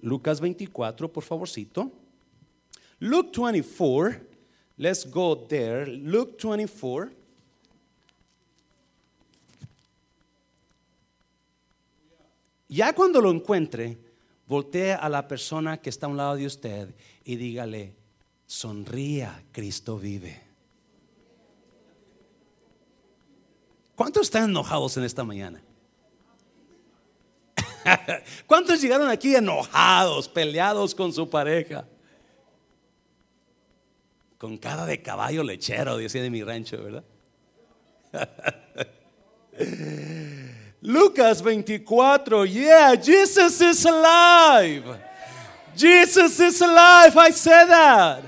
Lucas 24, por favorcito. Luke 24. Let's go there. Luke 24. Ya cuando lo encuentre, voltee a la persona que está a un lado de usted y dígale, sonría, Cristo vive. ¿Cuántos están enojados en esta mañana? ¿Cuántos llegaron aquí enojados, peleados con su pareja? Con cara de caballo lechero, decía de mi rancho, ¿verdad? Lucas 24, yeah, Jesus is alive. Jesus is alive, I said that.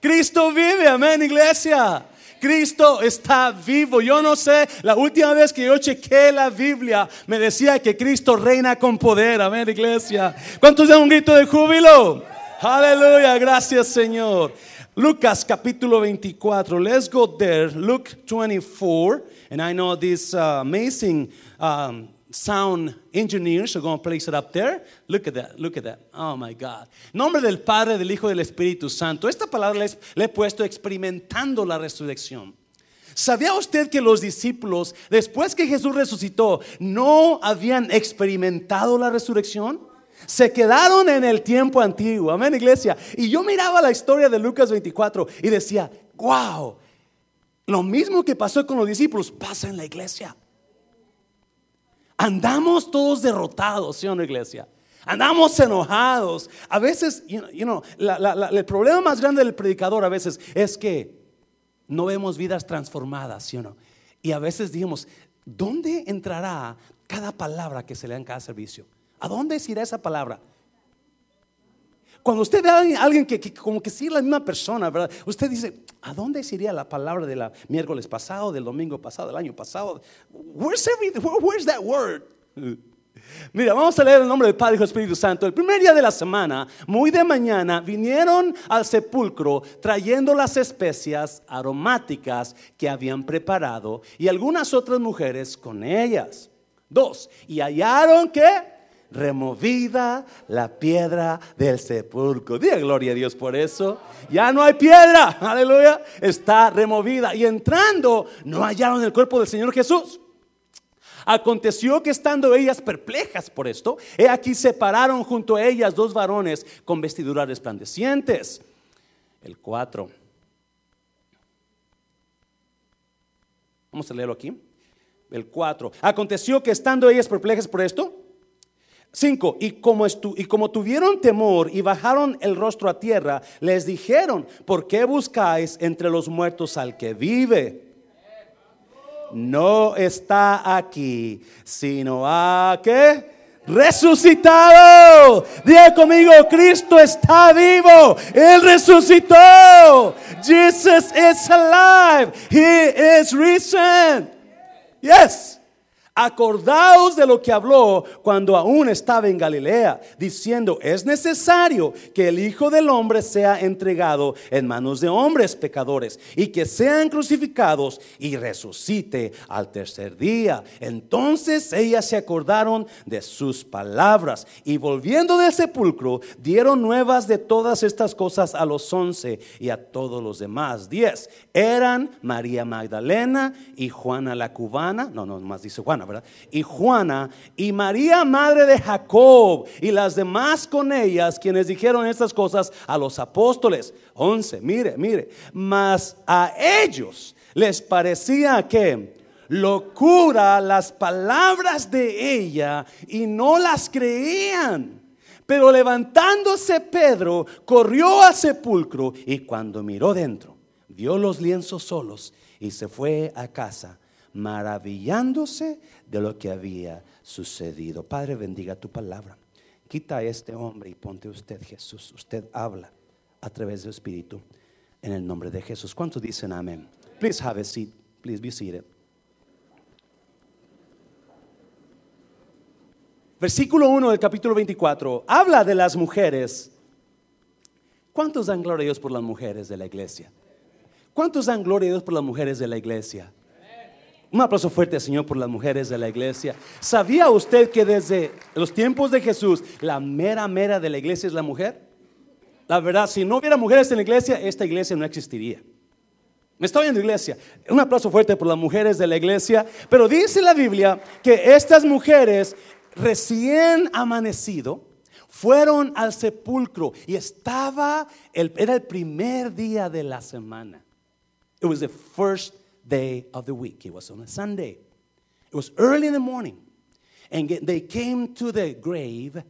Cristo vive, amén, iglesia. Cristo está vivo. Yo no sé, la última vez que yo chequé la Biblia, me decía que Cristo reina con poder. Amén, iglesia. ¿Cuántos dan un grito de júbilo? Aleluya, gracias Señor. Lucas capítulo 24. Let's go there. Luke 24. And I know this uh, amazing um, sound engineers are going to place it up there. Look at that, look at that. Oh my God. Nombre del Padre, del Hijo y del Espíritu Santo. Esta palabra le he puesto experimentando la resurrección. ¿Sabía usted que los discípulos, después que Jesús resucitó, no habían experimentado la resurrección? Se quedaron en el tiempo antiguo. Amén, iglesia. Y yo miraba la historia de Lucas 24 y decía, wow, lo mismo que pasó con los discípulos pasa en la iglesia. Andamos todos derrotados, ¿sí o no, iglesia? Andamos enojados. A veces, you know, el problema más grande del predicador a veces es que no vemos vidas transformadas, ¿sí o no? Y a veces dijimos, ¿dónde entrará cada palabra que se le da en cada servicio? ¿A dónde irá esa palabra? Cuando usted ve a alguien, que, como que sí es la misma persona, ¿verdad? Usted dice, ¿a dónde iría la palabra de la miércoles pasado, del domingo pasado, del año pasado? Where's, where's that word? Mira, vamos a leer el nombre del Padre y Espíritu Santo. El primer día de la semana, muy de mañana, vinieron al sepulcro trayendo las especias aromáticas que habían preparado y algunas otras mujeres con ellas. Dos, y hallaron que removida la piedra del sepulcro. Diga gloria a Dios por eso. Ya no hay piedra, aleluya. Está removida. Y entrando, no hallaron el cuerpo del Señor Jesús. Aconteció que estando ellas perplejas por esto, he aquí separaron junto a ellas dos varones con vestiduras resplandecientes. El 4. Vamos a leerlo aquí. El 4. Aconteció que estando ellas perplejas por esto, 5. Y como, y como tuvieron temor y bajaron el rostro a tierra, les dijeron, ¿por qué buscáis entre los muertos al que vive? No está aquí, sino a que resucitado. Diga conmigo, Cristo está vivo. Él resucitó. Jesus is alive. He is risen. Yes. Acordaos de lo que habló cuando aún estaba en Galilea, diciendo, es necesario que el Hijo del Hombre sea entregado en manos de hombres pecadores y que sean crucificados y resucite al tercer día. Entonces ellas se acordaron de sus palabras y volviendo del sepulcro dieron nuevas de todas estas cosas a los once y a todos los demás. Diez eran María Magdalena y Juana la cubana, no, no, más dice Juana y Juana y María, madre de Jacob, y las demás con ellas, quienes dijeron estas cosas a los apóstoles. 11, mire, mire, mas a ellos les parecía que locura las palabras de ella y no las creían. Pero levantándose Pedro, corrió al sepulcro y cuando miró dentro, vio los lienzos solos y se fue a casa, maravillándose de lo que había sucedido. Padre, bendiga tu palabra. Quita a este hombre y ponte usted, Jesús. Usted habla a través del Espíritu en el nombre de Jesús. ¿Cuántos dicen amén? Please have a seat. Please be seated. Versículo 1 del capítulo 24 habla de las mujeres. ¿Cuántos dan gloria a Dios por las mujeres de la iglesia? ¿Cuántos dan gloria a Dios por las mujeres de la iglesia? Un aplauso fuerte, Señor, por las mujeres de la iglesia. ¿Sabía usted que desde los tiempos de Jesús la mera mera de la iglesia es la mujer? La verdad, si no hubiera mujeres en la iglesia, esta iglesia no existiría. Me está oyendo iglesia. Un aplauso fuerte por las mujeres de la iglesia. Pero dice la Biblia que estas mujeres recién amanecido fueron al sepulcro y estaba, el, era el primer día de la semana. It was the first day of the week. It was on a Sunday. It was early in the morning. And they came to the grave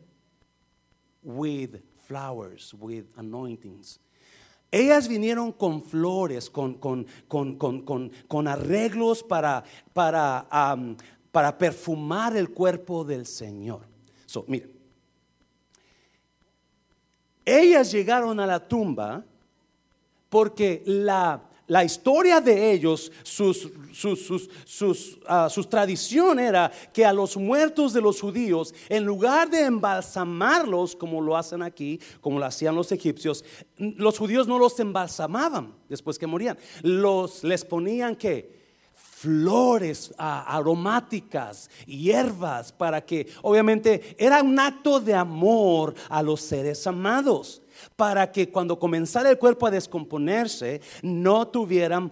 with flowers, with anointings. Ellas vinieron con flores, con, con, con, con arreglos para, para, um, para perfumar el cuerpo del Señor. So, mira, ellas llegaron a la tumba porque la la historia de ellos, sus, sus, ah, tradición era que a los muertos de los judíos, en lugar de embalsamarlos como lo hacen aquí, como lo hacían los egipcios, los judíos no los embalsamaban después que morían. Los les ponían que flores ah, aromáticas, hierbas, para que obviamente era un acto de amor a los seres amados para que cuando comenzara el cuerpo a descomponerse, no tuvieran,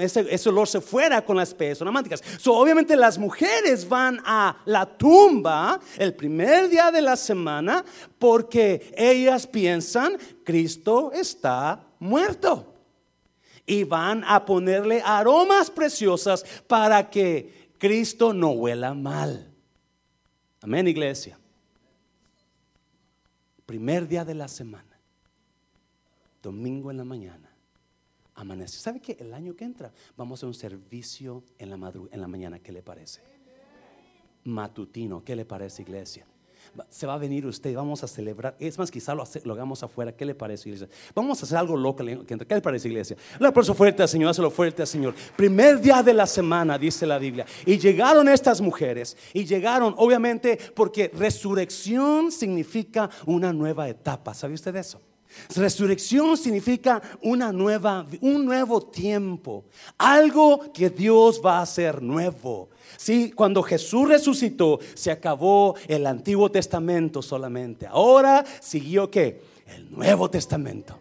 ese, olor se fuera con las especies aromáticas. Obviamente las mujeres van a la tumba el primer día de la semana porque ellas piensan, Cristo está muerto. Y van a ponerle aromas preciosas para que Cristo no huela mal. Amén, iglesia. Primer día de la semana domingo en la mañana, amanece. ¿Sabe que el año que entra vamos a un servicio en la, en la mañana? ¿Qué le parece? Matutino, ¿qué le parece, iglesia? Se va a venir usted, vamos a celebrar. Es más, quizá lo, hagamos afuera. ¿Qué le parece, iglesia? Vamos a hacer algo loco. ¿Qué le parece, iglesia? Un aplauso fuerte al Señor, hazlo fuerte al Señor. Primer día de la semana, dice la Biblia. Y llegaron estas mujeres. Y llegaron, obviamente, porque resurrección significa una nueva etapa. ¿Sabe usted eso? Resurrección significa una nueva, un nuevo tiempo, algo que Dios va a hacer nuevo. Sí, cuando Jesús resucitó, se acabó el Antiguo Testamento solamente. Ahora siguió qué? El Nuevo Testamento.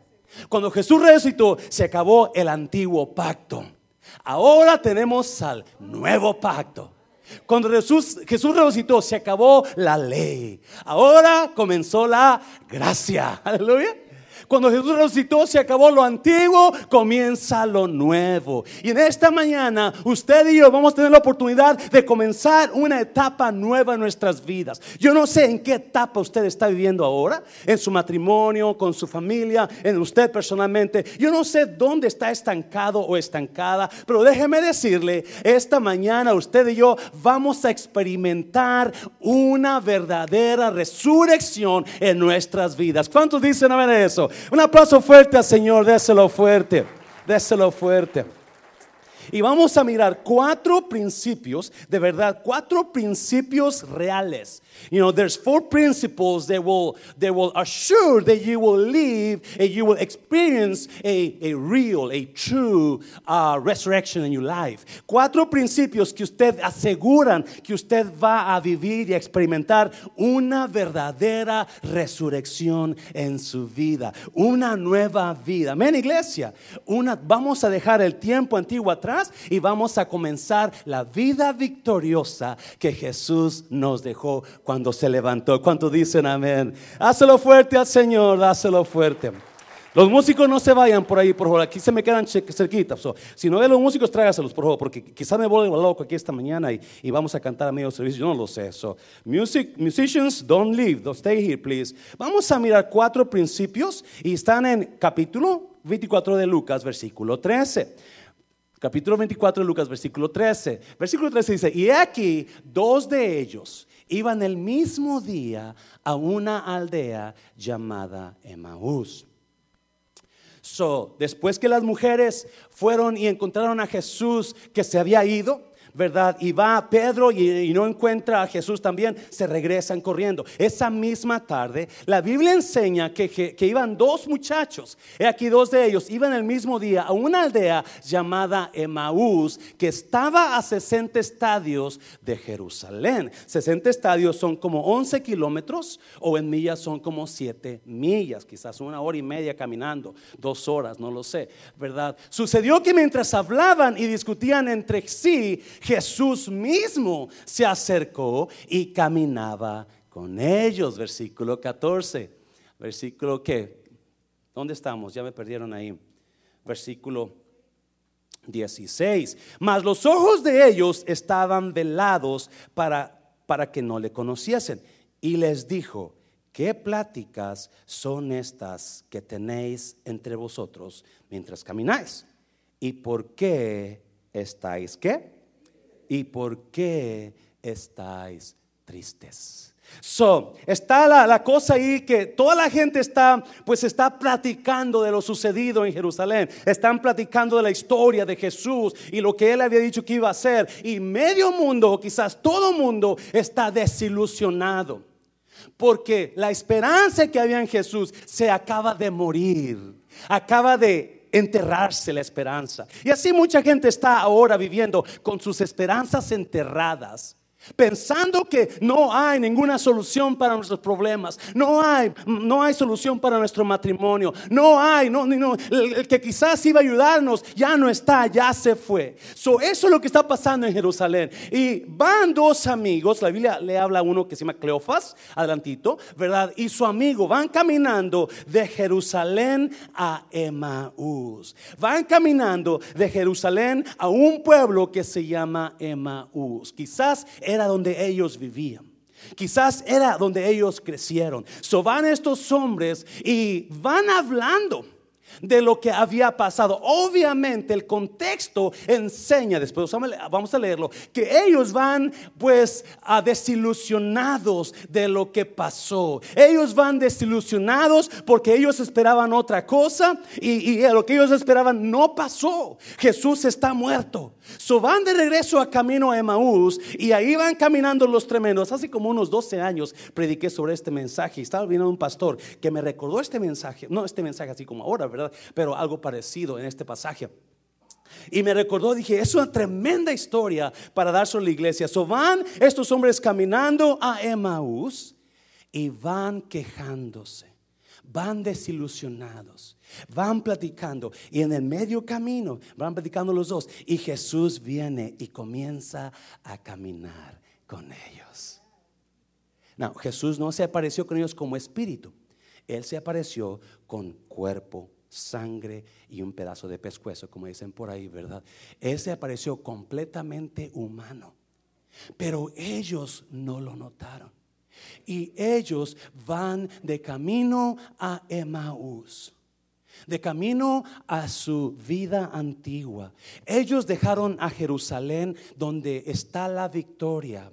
Cuando Jesús resucitó, se acabó el antiguo pacto. Ahora tenemos al nuevo pacto. Cuando Jesús, Jesús resucitó, se acabó la ley. Ahora comenzó la gracia. Aleluya. Cuando Jesús resucitó, se acabó lo antiguo, comienza lo nuevo. Y en esta mañana, usted y yo vamos a tener la oportunidad de comenzar una etapa nueva en nuestras vidas. Yo no sé en qué etapa usted está viviendo ahora, en su matrimonio, con su familia, en usted personalmente. Yo no sé dónde está estancado o estancada, pero déjeme decirle, esta mañana usted y yo vamos a experimentar una verdadera resurrección en nuestras vidas. ¿Cuántos dicen a ver eso? Un aplauso fuerte al Señor, déselo fuerte, déselo fuerte. Y vamos a mirar cuatro principios, de verdad, cuatro principios reales You know, there's four principles that will, that will assure that you will live and you will experience a, a real, a true uh, resurrection in your life. Cuatro principios que usted aseguran que usted va a vivir y experimentar una verdadera resurrección en su vida, una nueva vida. Amén, iglesia. Una, vamos a dejar el tiempo antiguo atrás y vamos a comenzar la vida victoriosa que Jesús nos dejó cuando se levantó. ¿Cuánto dicen amén? Hácelo fuerte al Señor, dáselo fuerte. Los músicos no se vayan por ahí, por favor. Aquí se me quedan cerquita. si no ven los músicos, trágaselos, por favor, porque quizás me vuelva loco aquí esta mañana y, vamos a cantar a medio servicio. Yo no lo sé. So, music, musicians, don't leave. Don't stay here, please. Vamos a mirar cuatro principios y están en capítulo 24 de Lucas, versículo 13 capítulo 24 de Lucas, versículo 13. Versículo 13 dice, y aquí dos de ellos iban el mismo día a una aldea llamada Emaús. So, después que las mujeres fueron y encontraron a Jesús que se había ido, ¿verdad? Y va Pedro y, no encuentra a Jesús también, se regresan corriendo. Esa misma tarde, la Biblia enseña que, que, iban dos muchachos, he aquí dos de ellos, iban el mismo día a una aldea llamada Emaús, que estaba a 60 estadios de Jerusalén. 60 estadios son como 11 kilómetros o en millas son como 7 millas, quizás una hora y media caminando, dos horas, no lo sé, ¿verdad? Sucedió que mientras hablaban y discutían entre sí, Jesús mismo se acercó y caminaba con ellos. Versículo 14. Versículo que, ¿dónde estamos? Ya me perdieron ahí. Versículo 16. Mas los ojos de ellos estaban velados para, para que no le conociesen. Y les dijo, ¿qué pláticas son estas que tenéis entre vosotros mientras camináis? ¿Y por qué estáis qué? ¿Y por qué estáis tristes? So, está la, la, cosa ahí que toda la gente está, pues está platicando de lo sucedido en Jerusalén. Están platicando de la historia de Jesús y lo que él había dicho que iba a hacer. Y medio mundo, quizás todo mundo, está desilusionado. Porque la esperanza que había en Jesús se acaba de morir. Acaba de enterrarse la esperanza. Y así mucha gente está ahora viviendo con sus esperanzas enterradas. Pensando que no hay ninguna solución para nuestros problemas, no hay, no hay solución para nuestro matrimonio, no hay, no, no, el, que quizás iba a ayudarnos ya no está, ya se fue. So, eso es lo que está pasando en Jerusalén. Y van dos amigos, la Biblia le habla a uno que se llama Cleofas, adelantito, ¿verdad? Y su amigo van caminando de Jerusalén a Emaús. Van caminando de Jerusalén a un pueblo que se llama Emaús. Quizás era donde ellos vivían. Quizás era donde ellos crecieron. So van estos hombres y van hablando de lo que había pasado. Obviamente el contexto enseña, después vamos a leerlo, que ellos van pues a desilusionados de lo que pasó. Ellos van desilusionados porque ellos esperaban otra cosa y, lo que ellos esperaban no pasó. Jesús está muerto. So van de regreso a camino a Emaús y ahí van caminando los tremendos. Hace como unos 12 años prediqué sobre este mensaje y estaba viendo un pastor que me recordó este mensaje, no este mensaje así como ahora, ¿verdad? Pero algo parecido en este pasaje. Y me recordó, dije, es una tremenda historia para dar sobre la iglesia. So van estos hombres caminando a Emaús y van quejándose, van desilusionados, van platicando y en el medio camino van platicando los dos y Jesús viene y comienza a caminar con ellos. No, Jesús no se apareció con ellos como espíritu. Él se apareció con cuerpo, sangre y un pedazo de pescuezo, como dicen por ahí, ¿verdad? Él se apareció completamente humano, pero ellos no lo notaron. Y ellos van de camino a Emaús de camino a su vida antigua. Ellos dejaron a Jerusalén donde está la victoria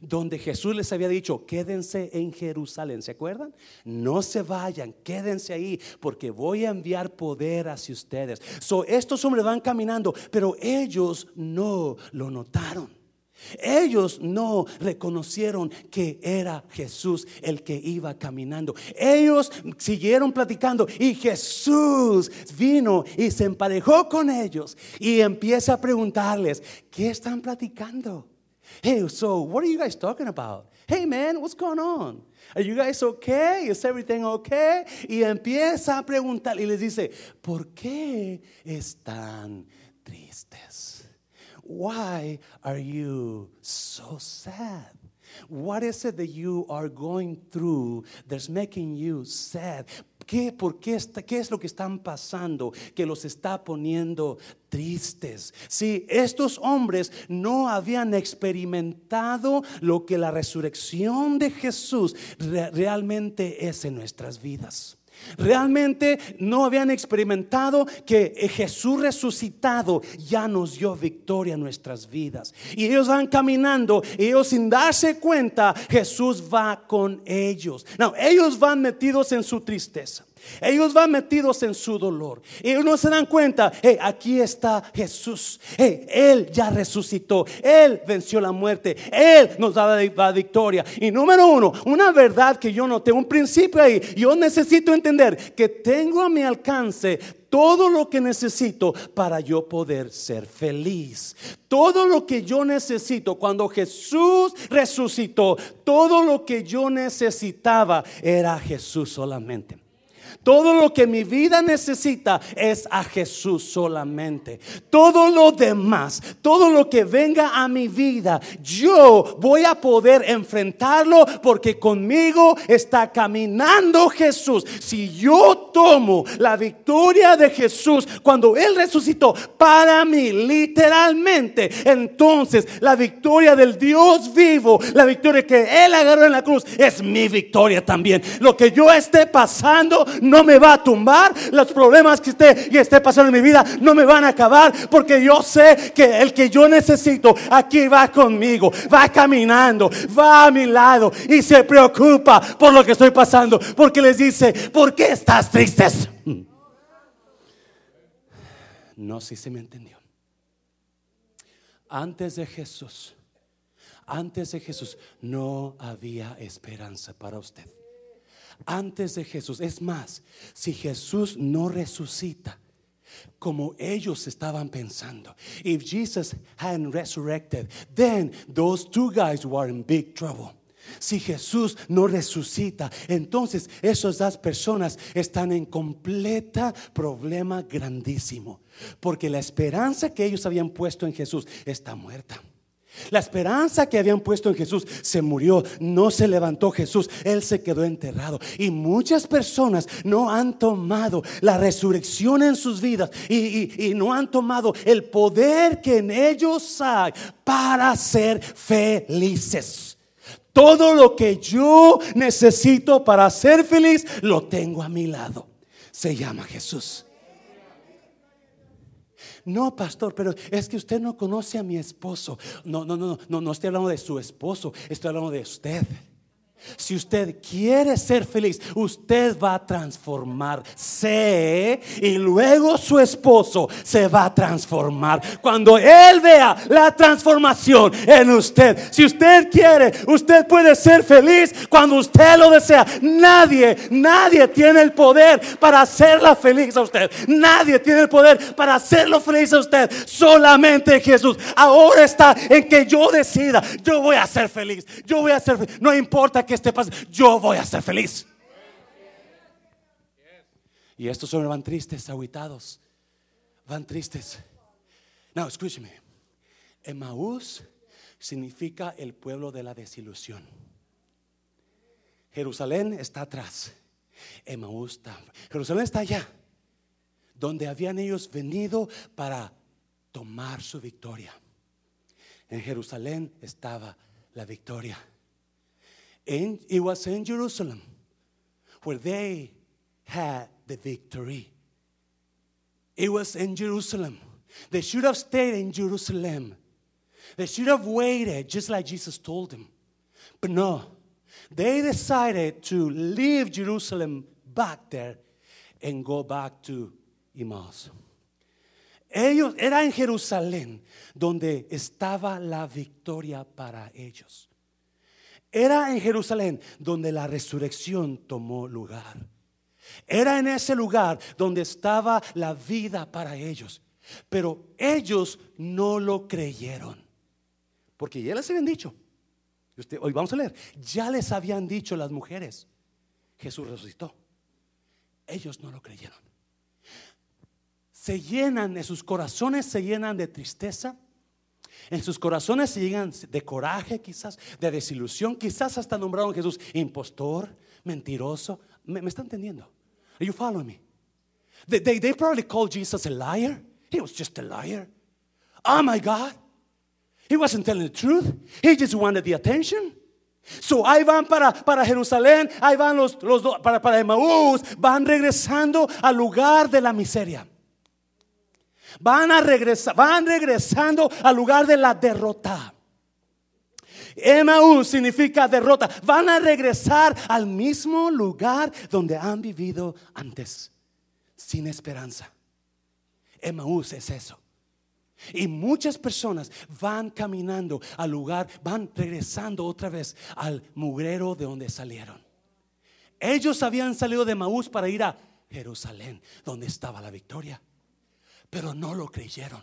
donde Jesús les había dicho, quédense en Jerusalén, ¿se acuerdan? No se vayan, quédense ahí, porque voy a enviar poder hacia ustedes. So, estos hombres van caminando, pero ellos no lo notaron. Ellos no reconocieron que era Jesús el que iba caminando. Ellos siguieron platicando y Jesús vino y se emparejó con ellos y empieza a preguntarles, ¿qué están platicando? Hey, so what are you guys talking about? Hey, man, what's going on? Are you guys okay? Is everything okay? Y empieza a preguntar y les dice, ¿por qué están tristes? Why are you so sad? What is it that you are going through that's making you sad? ¿Qué, por qué, está, ¿Qué es lo que están pasando que los está poniendo tristes? Si estos hombres no habían experimentado lo que la resurrección de Jesús realmente es en nuestras vidas. Realmente no habían experimentado que Jesús resucitado ya nos dio victoria en nuestras vidas. Y ellos van caminando y ellos sin darse cuenta, Jesús va con ellos. No, ellos van metidos en su tristeza. Ellos van metidos en su dolor. Y ellos no se dan cuenta, hey, aquí está Jesús. Hey, Él ya resucitó. Él venció la muerte. Él nos da la victoria. Y número uno, una verdad que yo noté, un principio ahí. Yo necesito entender que tengo a mi alcance todo lo que necesito para yo poder ser feliz. Todo lo que yo necesito cuando Jesús resucitó, todo lo que yo necesitaba era Jesús solamente. Todo lo que mi vida necesita es a Jesús solamente. Todo lo demás, todo lo que venga a mi vida, yo voy a poder enfrentarlo porque conmigo está caminando Jesús. Si yo tomo la victoria de Jesús cuando Él resucitó para mí, literalmente, entonces la victoria del Dios vivo, la victoria que Él agarró en la cruz, es mi victoria también. Lo que yo esté pasando, no me va a tumbar. Los problemas que esté, esté pasando en mi vida no me van a acabar. Porque yo sé que el que yo necesito aquí va conmigo. Va caminando, va a mi lado y se preocupa por lo que estoy pasando. Porque les dice, ¿por qué estás tristes? No sé si se me entendió. Antes de Jesús, antes de Jesús, no había esperanza para usted antes de Jesús. Es más, si Jesús no resucita, como ellos estaban pensando. If Jesus hadn't resurrected, then those two guys were in big trouble. Si Jesús no resucita, entonces esas dos personas están en completa problema grandísimo, porque la esperanza que ellos habían puesto en Jesús está muerta. La esperanza que habían puesto en Jesús se murió, no se levantó Jesús, Él se quedó enterrado. Y muchas personas no han tomado la resurrección en sus vidas y, no han tomado el poder que en ellos hay para ser felices. Todo lo que yo necesito para ser feliz lo tengo a mi lado. Se llama Jesús. No, pastor, pero es que usted no conoce a mi esposo. No, no, no, no, no estoy hablando de su esposo, estoy hablando de usted. Si usted quiere ser feliz, usted va a transformarse y luego su esposo se va a transformar. Cuando él vea la transformación en usted, si usted quiere, usted puede ser feliz cuando usted lo desea. Nadie, nadie tiene el poder para hacerla feliz a usted. Nadie tiene el poder para hacerlo feliz a usted. Solamente Jesús. Ahora está en que yo decida, yo voy a ser feliz. Yo voy a ser feliz. No importa que que esté yo voy a ser feliz. Y estos hombres van tristes, aguitados, van tristes. No, escúcheme. Emaús significa el pueblo de la desilusión. Jerusalén está atrás. Emaús está. Jerusalén está allá, donde habían ellos venido para tomar su victoria. En Jerusalén estaba la victoria. In, it was in Jerusalem where they had the victory. It was in Jerusalem. They should have stayed in Jerusalem. They should have waited just like Jesus told them. But no, they decided to leave Jerusalem back there and go back to Emmaus. Ellos, era en Jerusalén donde estaba la victoria para ellos. Era en Jerusalén donde la resurrección tomó lugar. Era en ese lugar donde estaba la vida para ellos. Pero ellos no lo creyeron. Porque ya les habían dicho. hoy vamos a leer. Ya les habían dicho las mujeres. Jesús resucitó. Ellos no lo creyeron. Se llenan, en sus corazones se llenan de tristeza en sus corazones se llegan de coraje, quizás, de desilusión, quizás hasta nombraron a Jesús impostor, mentiroso. ¿Me, me está entendiendo? Are you following me? They, they, probably called Jesus a liar. He was just a liar. Oh my God. He wasn't telling the truth. He just wanted the attention. So ahí van para, para Jerusalén, ahí van los, los para, para van regresando al lugar de la miseria. Van a regresar, van regresando al lugar de la derrota. Emaús significa derrota. Van a regresar al mismo lugar donde han vivido antes, sin esperanza. Emaús es eso. Y muchas personas van caminando al lugar, van regresando otra vez al mugrero de donde salieron. Ellos habían salido de Maús para ir a Jerusalén, donde estaba la victoria, pero no lo creyeron.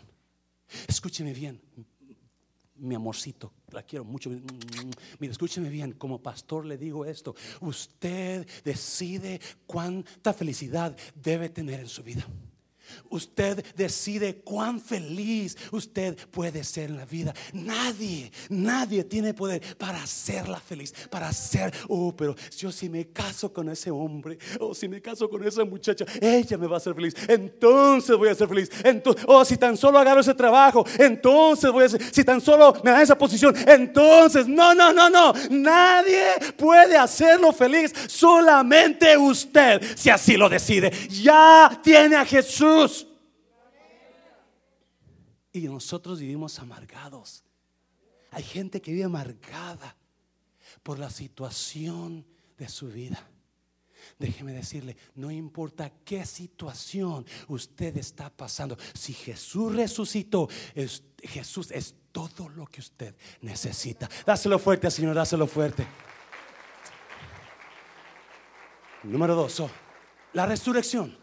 Escúcheme bien, mi amorcito, la quiero mucho. Mire, escúcheme bien, como pastor le digo esto, usted decide cuánta felicidad debe tener en su vida. Usted decide cuán feliz usted puede ser en la vida. Nadie, nadie tiene poder para hacerla feliz, para hacer, oh, pero yo si me caso con ese hombre, o si me caso con esa muchacha, ella me va a hacer feliz. Entonces voy a ser feliz. Entonces, oh, si tan solo agarro ese trabajo, entonces voy a ser, si tan solo me da esa posición, entonces, no, no, no, no. Nadie puede hacerlo feliz, solamente usted, si así lo decide. Ya tiene a Jesús y nosotros vivimos amargados. Hay gente que vive amargada por la situación de su vida. Déjeme decirle, no importa qué situación usted está pasando, si Jesús resucitó, Jesús es todo lo que usted necesita. Dáselo fuerte, Señor, dáselo fuerte. Número dos, oh, la resurrección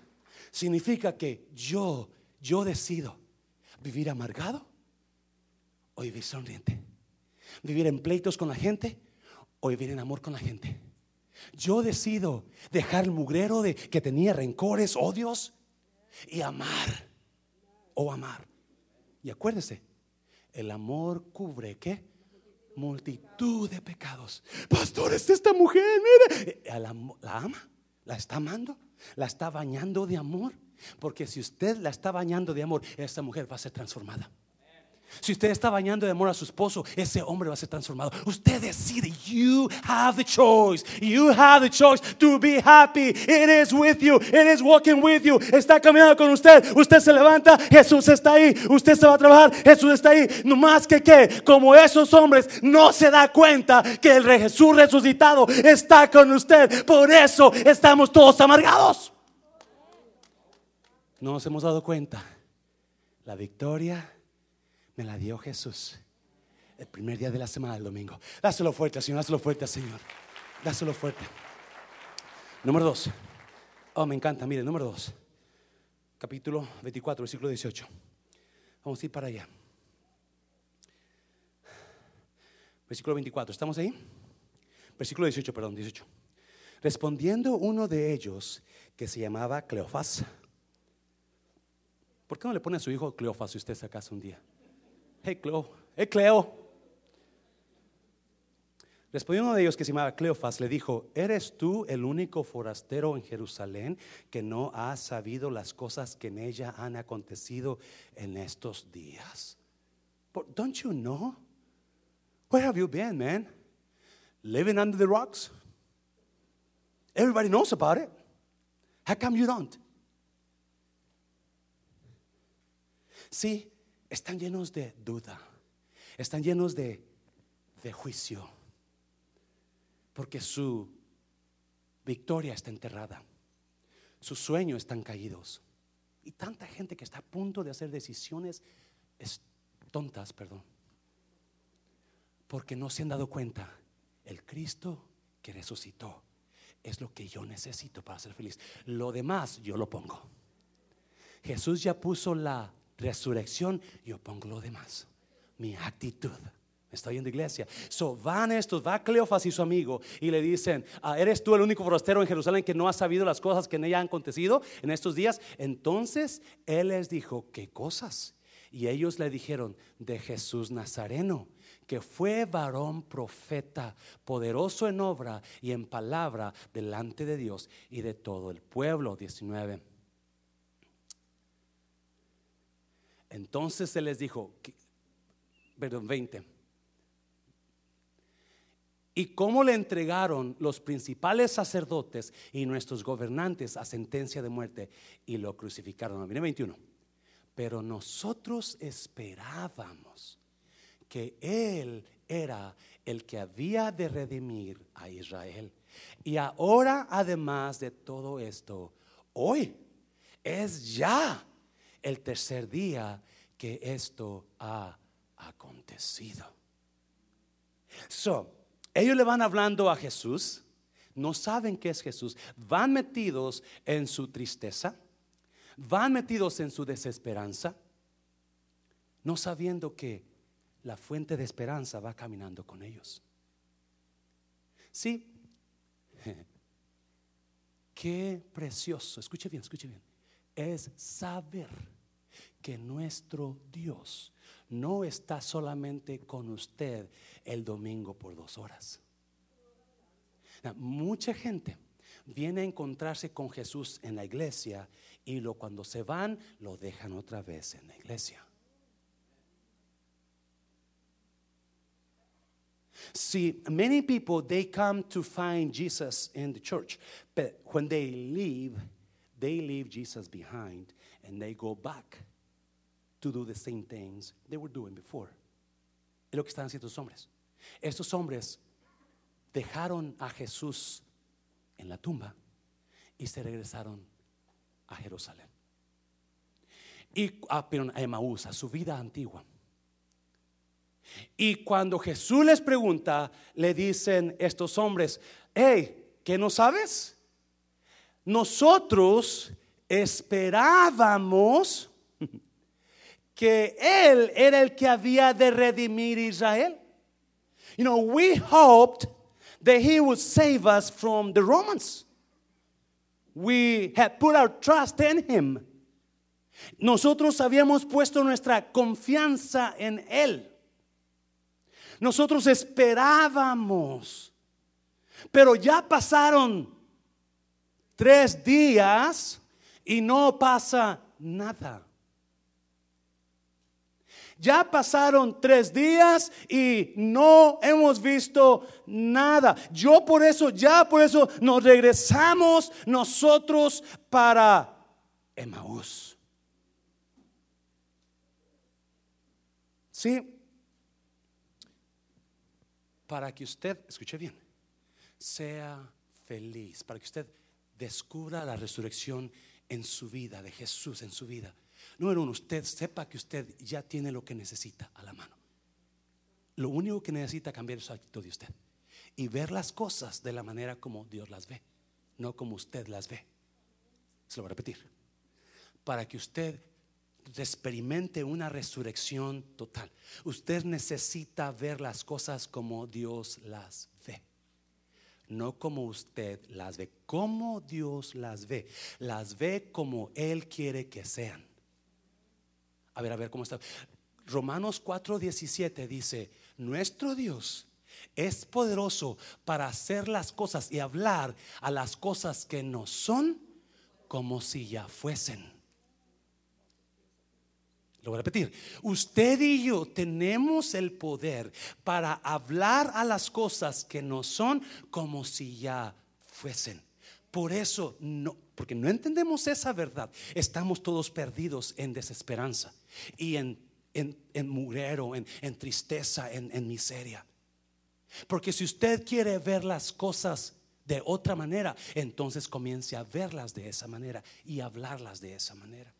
significa que yo, yo decido vivir amargado o vivir sonriente. Vivir en pleitos con la gente o vivir en amor con la gente. Yo decido dejar el mugrero de que tenía rencores, odios y amar o amar. Y acuérdese, el amor cubre qué? Multitud de pecados. Pastores, esta mujer, mire, la ama, la está amando. La está bañando de amor. Porque si usted la está bañando de amor, esa mujer va a ser transformada. Si usted está bañando de amor a su esposo, ese hombre va a ser transformado. Usted decide. You have the choice. You have the choice to be happy. It is with you. It is walking with you. Está caminando con usted. Usted se levanta. Jesús está ahí. Usted se va a trabajar. Jesús está ahí. No más que que, como esos hombres, no se da cuenta que el Jesús resucitado está con usted. Por eso estamos todos amargados. No nos hemos dado cuenta. La victoria me la dio Jesús. El primer día de la semana, el domingo. Dáselo fuerte, Señor. Dáselo fuerte, Señor. Dáselo fuerte. Número dos. Oh, me encanta. Mire, número dos. Capítulo 24, versículo 18. Vamos a ir para allá. Versículo 24. ¿Estamos ahí? Versículo 18, perdón, 18. Respondiendo uno de ellos, que se llamaba Cleofás. ¿Por qué no le pone a su hijo Cleofás si usted se casa un día? Hey Cleo, hey Cleo. Respondió uno de ellos que se llamaba Cleofas, le dijo, ¿eres tú el único forastero en Jerusalén que no ha sabido las cosas que en ella han acontecido en estos días? Don't you know? Where have you been, man? Living under the rocks? Everybody knows about it. How come you don't? Sí, están llenos de duda, están llenos de, de juicio, porque su victoria está enterrada, sus sueños están caídos. Y tanta gente que está a punto de hacer decisiones tontas, perdón, porque no se han dado cuenta, el Cristo que resucitó es lo que yo necesito para ser feliz. Lo demás yo lo pongo. Jesús ya puso la resurrección, yo pongo lo demás. Mi actitud. ¿Me está oyendo iglesia? So van estos, va Cleofas y su amigo y le dicen, ah, ¿eres tú el único forastero en Jerusalén que no ha sabido las cosas que en ella han acontecido en estos días? Entonces él les dijo, ¿qué cosas? Y ellos le dijeron, de Jesús Nazareno, que fue varón profeta, poderoso en obra y en palabra delante de Dios y de todo el pueblo. 19. Entonces se les dijo, perdón, 20. Y cómo le entregaron los principales sacerdotes y nuestros gobernantes a sentencia de muerte y lo crucificaron. Viene 21. Pero nosotros esperábamos que Él era el que había de redimir a Israel. Y ahora, además de todo esto, hoy es ya el tercer día que esto ha acontecido. So, ellos le van hablando a Jesús, no saben qué es Jesús, van metidos en su tristeza, van metidos en su desesperanza, no sabiendo que la fuente de esperanza va caminando con ellos. Sí, qué precioso, escuche bien, escuche bien, es saber nuestro Dios no está solamente con usted el domingo por dos horas. Mucha gente viene a encontrarse con Jesús en la iglesia y lo, cuando se van lo dejan otra vez en la iglesia. See, many people they come to find Jesus in the church, but when they leave, they leave Jesus behind and they go back to do the same things they were doing before. Es lo que están haciendo estos hombres. Estos hombres dejaron a Jesús en la tumba y se regresaron a Jerusalén. Y a, a Emaús, a su vida antigua. Y cuando Jesús les pregunta, le dicen estos hombres, hey, ¿qué no sabes? Nosotros esperábamos que Él era el que había de redimir Israel. You know, we hoped that He would save us from the Romans. We had put our trust in Him. Nosotros habíamos puesto nuestra confianza en Él. Nosotros esperábamos. Pero ya pasaron tres días y no pasa nada. Ya pasaron tres días y no hemos visto nada. Yo por eso, ya por eso nos regresamos nosotros para Emaús. Sí, para que usted, escuche bien, sea feliz, para que usted descubra la resurrección en su vida, de Jesús en su vida. Número uno, usted sepa que usted ya tiene lo que necesita a la mano. Lo único que necesita cambiar es su actitud de usted y ver las cosas de la manera como Dios las ve, no como usted las ve. Se lo voy a repetir. Para que usted experimente una resurrección total. Usted necesita ver las cosas como Dios las ve. No como usted las ve, como Dios las ve. Las ve como Él quiere que sean. A ver, a ver cómo está. Romanos 4:17 dice, nuestro Dios es poderoso para hacer las cosas y hablar a las cosas que no son como si ya fuesen. Lo voy a repetir. Usted y yo tenemos el poder para hablar a las cosas que no son como si ya fuesen. Por eso, porque no entendemos esa verdad, estamos todos perdidos en desesperanza y en, en, en murero, en, en tristeza, en, en miseria. Porque si usted quiere ver las cosas de otra manera, entonces comience a verlas de esa manera y hablarlas de esa manera.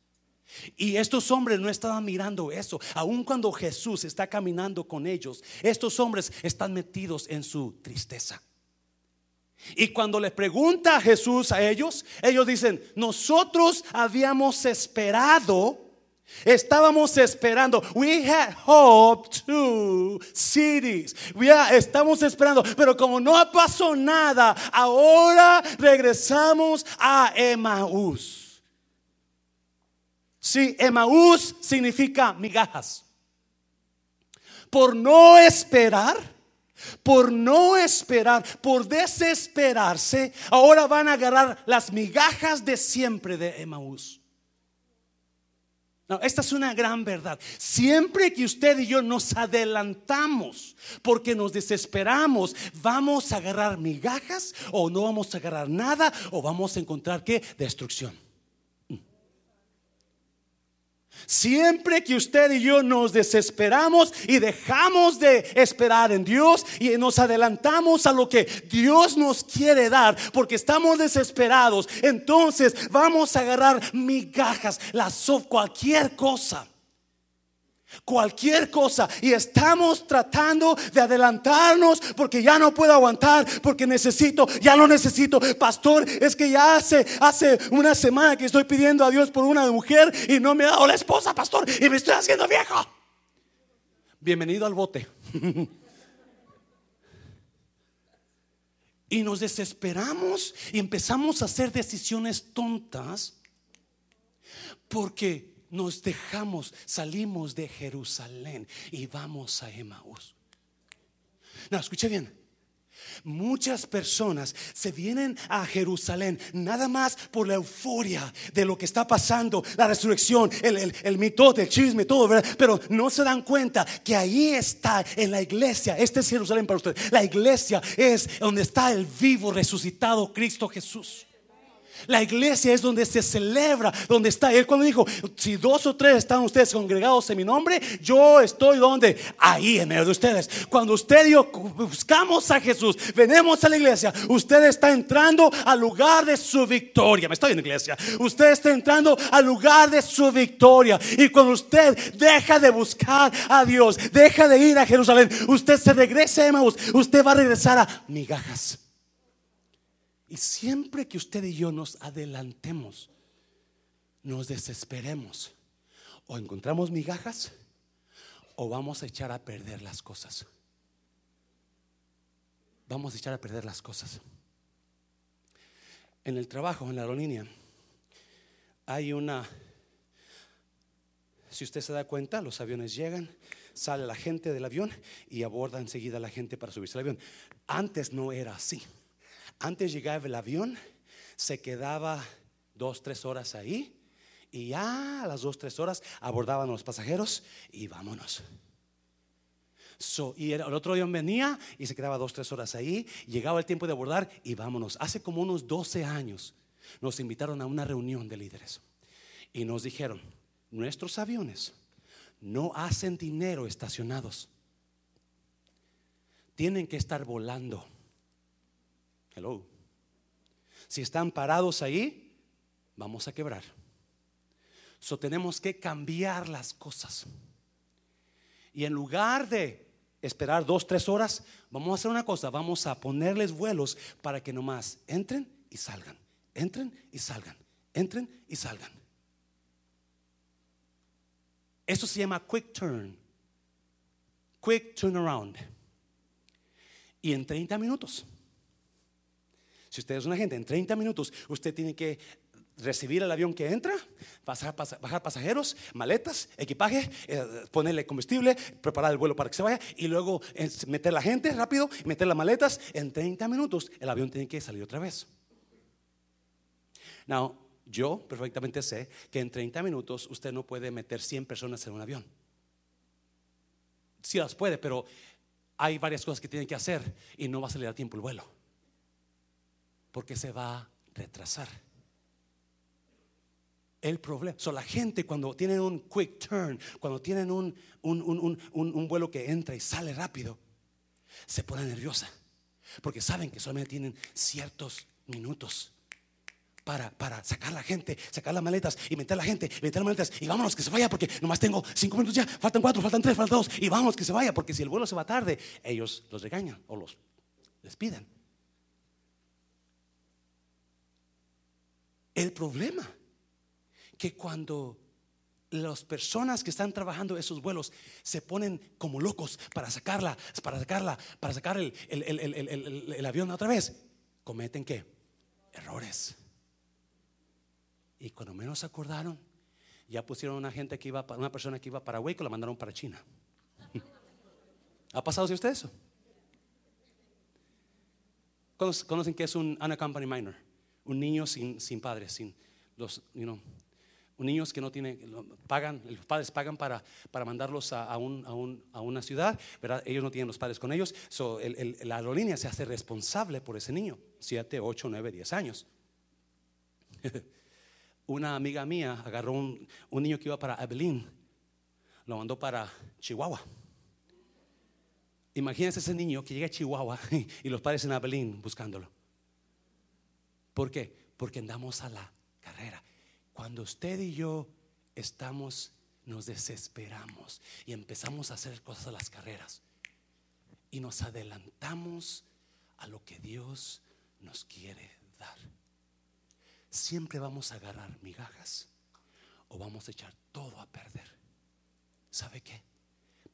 Y estos hombres no estaban mirando eso. Aun cuando Jesús está caminando con ellos, estos hombres están metidos en su tristeza. Y cuando le pregunta Jesús a ellos, ellos dicen, nosotros habíamos esperado, estábamos esperando, we had hoped to cities, estamos esperando, pero como no pasó nada, ahora regresamos a Emaús. Sí, Emaús significa migajas. Por no esperar, por no esperar, por desesperarse, ahora van a agarrar las migajas de siempre de Emaús. esta es una gran verdad. Siempre que usted y yo nos adelantamos porque nos desesperamos, vamos a agarrar migajas o no vamos a agarrar nada o vamos a encontrar qué? Destrucción. Siempre que usted y yo nos desesperamos y dejamos de esperar en Dios y nos adelantamos a lo que Dios nos quiere dar porque estamos desesperados, entonces vamos a agarrar migajas, la soft, cualquier cosa cualquier cosa y estamos tratando de adelantarnos porque ya no puedo aguantar, porque necesito, ya lo necesito. Pastor, es que ya hace, hace una semana que estoy pidiendo a Dios por una mujer y no me ha dado la esposa, pastor, y me estoy haciendo viejo. Bienvenido al bote. y nos desesperamos y empezamos a hacer decisiones tontas porque nos dejamos, salimos de Jerusalén y vamos a Emaús. No, escuche bien. Muchas personas se vienen a Jerusalén nada más por la euforia de lo que está pasando, la resurrección, el, el, el mitote, el chisme, todo, ¿verdad? Pero no se dan cuenta que ahí está en la iglesia. Este es Jerusalén para usted. La iglesia es donde está el vivo resucitado Cristo Jesús. La iglesia es donde se celebra, donde está. Él cuando dijo, si dos o tres están ustedes congregados en mi nombre, yo estoy donde? Ahí en medio de ustedes. Cuando usted y yo buscamos a Jesús, venimos a la iglesia, usted está entrando al lugar de su victoria. Me estoy en la iglesia. Usted está entrando al lugar de su victoria. Y cuando usted deja de buscar a Dios, deja de ir a Jerusalén, usted se regresa a Emmaus, usted va a regresar a migajas. Y siempre que usted y yo nos adelantemos, nos desesperemos, o encontramos migajas, o vamos a echar a perder las cosas. Vamos a echar a perder las cosas. En el trabajo, en la aerolínea, hay una... Si usted se da cuenta, los aviones llegan, sale la gente del avión y aborda enseguida la gente para subirse al avión. Antes no era así. Antes llegaba el avión, se quedaba dos, tres horas ahí y ya a las dos, tres horas abordaban los pasajeros y vámonos. y el otro avión venía y se quedaba dos, tres horas ahí. Llegaba el tiempo de abordar y vámonos. Hace como unos 12 años nos invitaron a una reunión de líderes y nos dijeron, nuestros aviones no hacen dinero estacionados. Tienen que estar volando. Hello. Si están parados ahí, vamos a quebrar. So tenemos que cambiar las cosas. Y en lugar de esperar dos, tres horas, vamos a hacer una cosa, vamos a ponerles vuelos para que nomás entren y salgan, entren y salgan, entren y salgan. Eso se llama quick turn, quick turnaround. Y en 30 minutos si usted es un agente, en 30 minutos usted tiene que recibir el avión que entra, bajar, pasajeros, maletas, equipaje, eh, ponerle combustible, preparar el vuelo para que se vaya y luego eh, meter la gente rápido, meter las maletas. En 30 minutos el avión tiene que salir otra vez. Now, yo perfectamente sé que en 30 minutos usted no puede meter 100 personas en un avión. Sí las puede, pero hay varias cosas que tiene que hacer y no va a salir a tiempo el vuelo porque se va a retrasar. El problema, so, la gente cuando tienen un quick turn, cuando tienen un, un, vuelo que entra y sale rápido, se pone nerviosa, porque saben que solamente tienen ciertos minutos. Para, para, sacar la gente, sacar las maletas y meter la gente, meter las maletas y vámonos que se vaya porque nomás tengo cinco minutos ya, faltan cuatro, faltan tres, faltan dos y vámonos que se vaya porque si el vuelo se va tarde, ellos los regañan o los despiden. El problema que cuando las personas que están trabajando esos vuelos se ponen como locos para sacarla, para sacarla, para sacar el, el, avión otra vez, cometen qué? Errores. Y cuando menos acordaron, ya pusieron una gente que iba, una persona que iba para Waco, la mandaron para China. ¿Ha pasado si usted eso? ¿Conocen qué es un unaccompanied minor? Un niño sin, sin padres, sin los, you know, niños que no tienen, pagan, los padres pagan para, para mandarlos a, un, a, un, a, una ciudad, ¿verdad? Ellos no tienen los padres con ellos, so, la aerolínea se hace responsable por ese niño, 7, 8, 9, 10 años. una amiga mía agarró un, un niño que iba para Abilene, lo mandó para Chihuahua. Imagínense ese niño que llega a Chihuahua y los padres en Abilene buscándolo. ¿Por qué? Porque andamos a la carrera. Cuando usted y yo estamos, nos desesperamos y empezamos a hacer cosas a las carreras y nos adelantamos a lo que Dios nos quiere dar. Siempre vamos a agarrar migajas o vamos a echar todo a perder. ¿Sabe qué?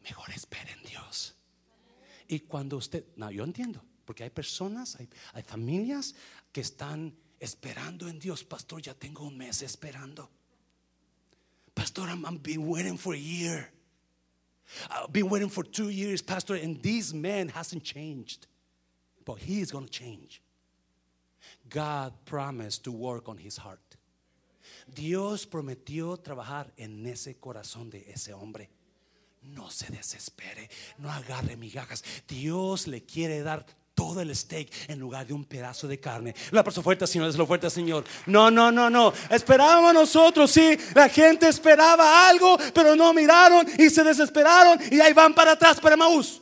Mejor espere en Dios. Y cuando usted, no, yo entiendo, porque hay personas, hay, familias que están esperando en Dios. Pastor, ya tengo un mes esperando. Pastor, I'm been waiting for a year. I've been waiting for two years, Pastor, and this man hasn't changed. But he is going to change. God promised to work on his heart. Dios prometió trabajar en ese corazón de ese hombre. No se desespere, no agarre migajas. Dios le quiere dar todo el steak en lugar de un pedazo de carne. La persona fuerte, Señor, es lo fuerte, Señor. No, no, no, no. Esperábamos nosotros, sí. La gente esperaba algo, pero no miraron y se desesperaron y ahí van para atrás para Maús.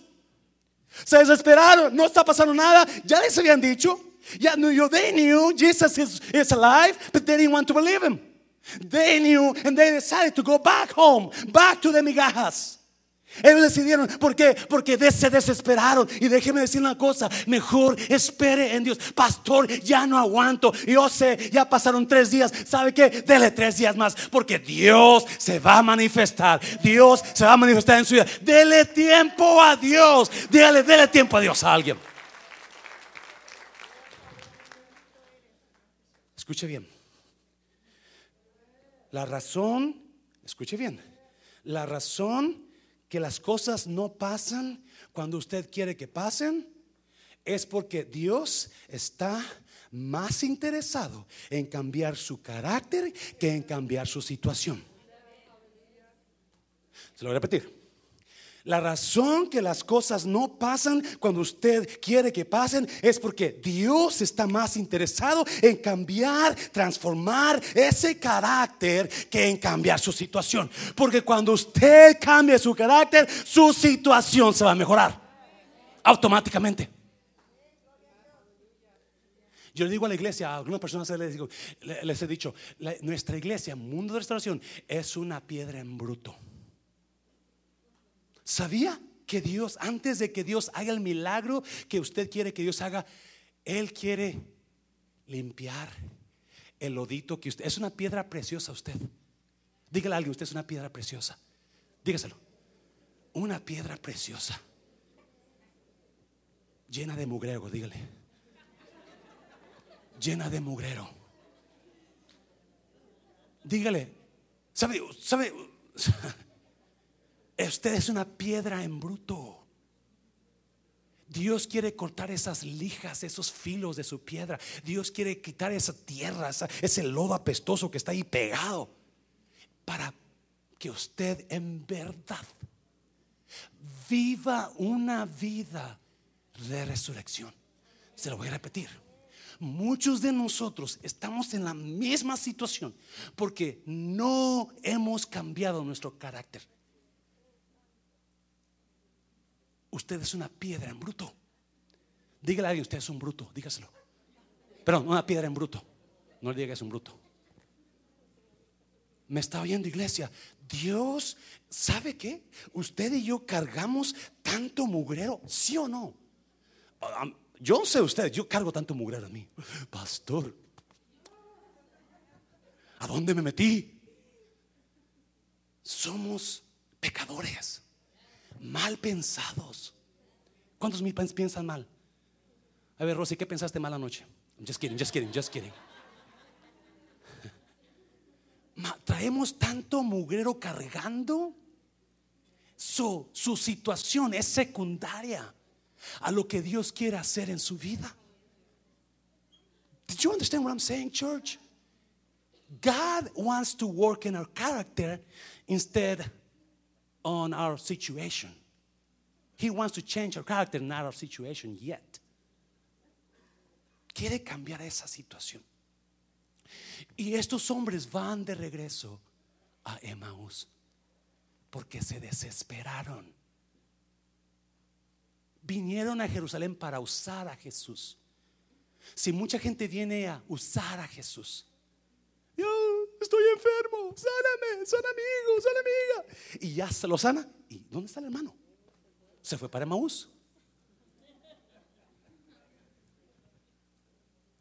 Se desesperaron, no está pasando nada. Ya les habían dicho. Ya knew, they knew Jesus is, is alive, but they didn't want to believe him. They knew and they decided to go back home, back to the migajas. Ellos decidieron, ¿por qué? Porque se desesperaron. Y déjeme decir una cosa, mejor espere en Dios. Pastor, ya no aguanto. Yo sé, ya pasaron tres días. ¿Sabe qué? Dele tres días más. Porque Dios se va a manifestar. Dios se va a manifestar en su vida. Dele tiempo a Dios. Dele, dele tiempo a Dios a alguien. Escuche bien. La razón, escuche bien. La razón que las cosas no pasan cuando usted quiere que pasen, es porque Dios está más interesado en cambiar su carácter que en cambiar su situación. Se lo voy a repetir. La razón que las cosas no pasan cuando usted quiere que pasen es porque Dios está más interesado en cambiar, transformar ese carácter que en cambiar su situación. Porque cuando usted cambia su carácter, su situación se va a mejorar automáticamente. Yo le digo a la iglesia, a algunas personas les, digo, les he dicho, nuestra iglesia, Mundo de Restauración, es una piedra en bruto. ¿Sabía que Dios, antes de que Dios haga el milagro que usted quiere que Dios haga, Él quiere limpiar el lodito que usted... Es una piedra preciosa usted. Dígale a alguien, usted es una piedra preciosa. Dígaselo. Una piedra preciosa. Llena de mugrero, dígale. Llena de mugrero. Dígale. ¿Sabe? ¿Sabe? Usted es una piedra en bruto. Dios quiere cortar esas lijas, esos filos de su piedra. Dios quiere quitar esa tierra, ese lodo apestoso que está ahí pegado. Para que usted en verdad viva una vida de resurrección. Se lo voy a repetir. Muchos de nosotros estamos en la misma situación porque no hemos cambiado nuestro carácter. Usted es una piedra en bruto. Dígale a alguien, usted es un bruto, dígaselo. Perdón, una piedra en bruto. No le diga que es un bruto. Me está oyendo iglesia. Dios, ¿sabe qué? Usted y yo cargamos tanto mugrero, ¿sí o no? Yo sé usted, yo cargo tanto mugrero a mí. Pastor, ¿a dónde me metí? Somos pecadores mal pensados. ¿Cuántos mil piensan mal? A ver, Rosy, ¿qué pensaste mal anoche? Just kidding, just kidding, just kidding. Traemos tanto mugrero cargando. Su, su situación es secundaria a lo que Dios quiere hacer en su vida. Did you understand what I'm saying, church? God wants to work in our character instead on our situation. He wants to change our character, not our situation yet. Quiere cambiar esa situación. Y estos hombres van de regreso a Emmaus porque se desesperaron. Vinieron a Jerusalén para usar a Jesús. Si mucha gente viene a usar a Jesús, estoy enfermo, sáname, sana amigo, sana amiga. Y ya se lo sana. ¿Y dónde está el hermano? Se fue para Emmaus.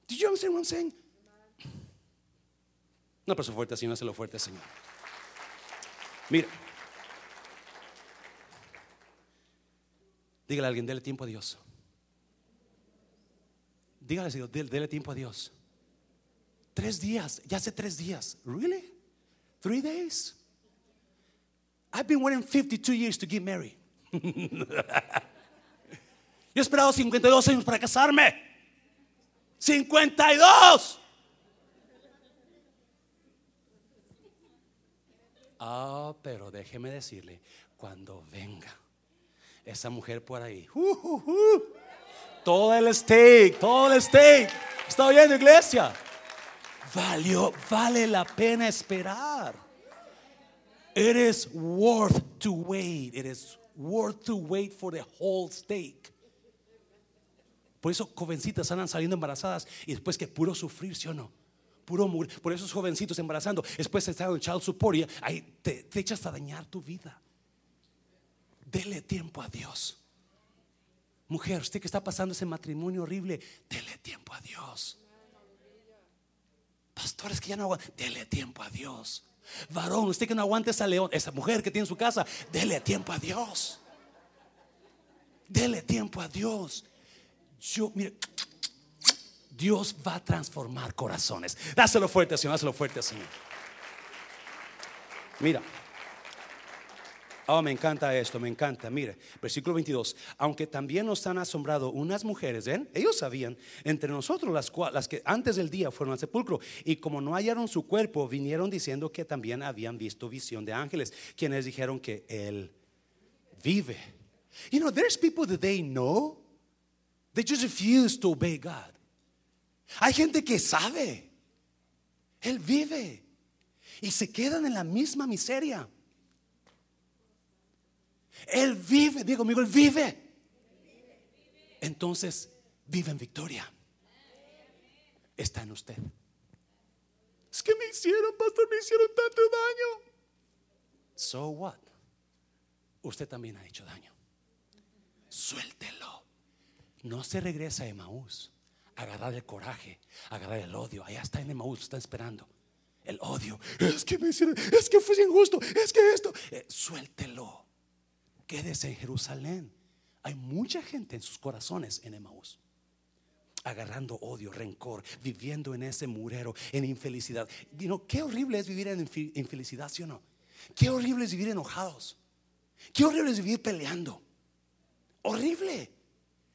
Did you understand what I'm saying? No, pero fuerte, Señor, lo fuerte, Señor. Mira. Dígale a alguien, dele tiempo a Dios. Dígale, Señor, dele, tiempo a Dios. Tres días, ya hace tres días. Really? Three days? I've been waiting 52 years to get married. Yo he esperado 52 años para casarme. 52. Ah, pero déjeme decirle, cuando venga esa mujer por ahí, uh, uh, uh, todo el steak, todo el steak, está oyendo iglesia, valió, vale la pena esperar. It is worth to wait. It is worth to wait for the whole steak. Por eso jovencitas andan saliendo embarazadas y después que puro sufrir, ¿sí o no? Puro morir. Por esos jovencitos embarazando, después están en child support y ahí te, te echas a dañar tu vida. Dele tiempo a Dios. Mujer, usted que está pasando ese matrimonio horrible, dele tiempo a Dios. Pastores que ya no aguantan, dele tiempo a Dios. Varón, usted que no aguante esa león, esa mujer que tiene en su casa, dele tiempo a Dios. Dele tiempo a Dios. Yo, Dios va a transformar corazones. Dáselo fuerte, Señor, dáselo fuerte, Señor. Mira. Oh, me encanta esto, me encanta. Mire, versículo 22. Aunque también nos han asombrado unas mujeres, ¿ven? Ellos sabían, entre nosotros las, las que antes del día fueron al sepulcro y como no hallaron su cuerpo, vinieron diciendo que también habían visto visión de ángeles, quienes dijeron que él vive. You know, there's people that they know, they just refuse to obey God. Hay gente que sabe, él vive y se quedan en la misma miseria. Él vive, digo amigo, Él vive. Entonces, vive en victoria. Está en usted. Es que me hicieron, pastor, me hicieron tanto daño. So what? Usted también ha hecho daño. Suéltelo. No se regresa a Emaús. Agarrar el coraje, agarrar el odio. Allá está en Emaús, está esperando. El odio. Es que me hicieron, es que fue injusto, es que esto. Eh, suéltelo quédese en Jerusalén. Hay mucha gente en sus corazones en Emaús, agarrando odio, rencor, viviendo en ese murero, en infelicidad. Y qué horrible es vivir en infelicidad, ¿sí o no? Qué horrible es vivir enojados. Qué horrible es vivir peleando. Horrible.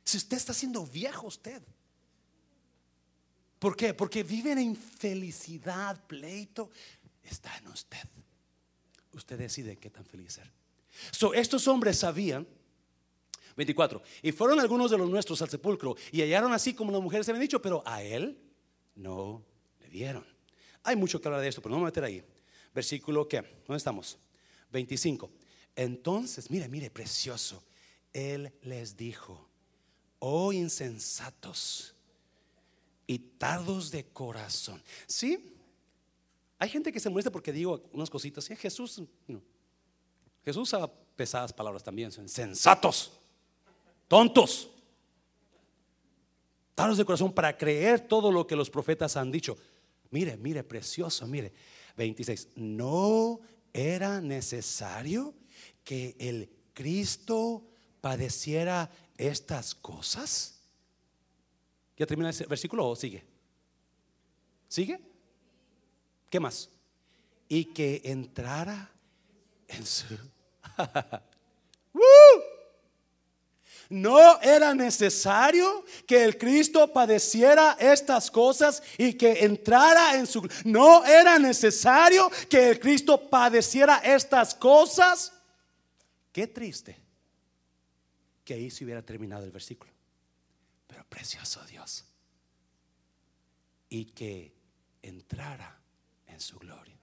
Si usted está siendo viejo, usted. ¿Por qué? Porque vive en infelicidad, pleito. Está en usted. Usted decide qué tan feliz ser. So, estos hombres sabían 24. Y fueron algunos de los nuestros al sepulcro y hallaron así como las mujeres habían dicho, pero a él no le dieron. Hay mucho que hablar de esto, pero no me a meter ahí. Versículo que, ¿dónde estamos? 25. Entonces, mire, mire, precioso. Él les dijo, oh insensatos y tardos de corazón. ¿Sí? Hay gente que se molesta porque digo unas cositas. ¿sí? Jesús, no. Jesús usa pesadas palabras también, sensatos, tontos, taros de corazón para creer todo lo que los profetas han dicho. Mire, mire, precioso, mire. 26. No era necesario que el Cristo padeciera estas cosas. ¿Ya termina ese versículo o sigue? ¿Sigue? ¿Qué más? Y que entrara en su No era necesario que el Cristo padeciera estas cosas y que entrara en su... No era necesario que el Cristo padeciera estas cosas. Qué triste que ahí se hubiera terminado el versículo. Pero precioso Dios. Y que entrara en su gloria.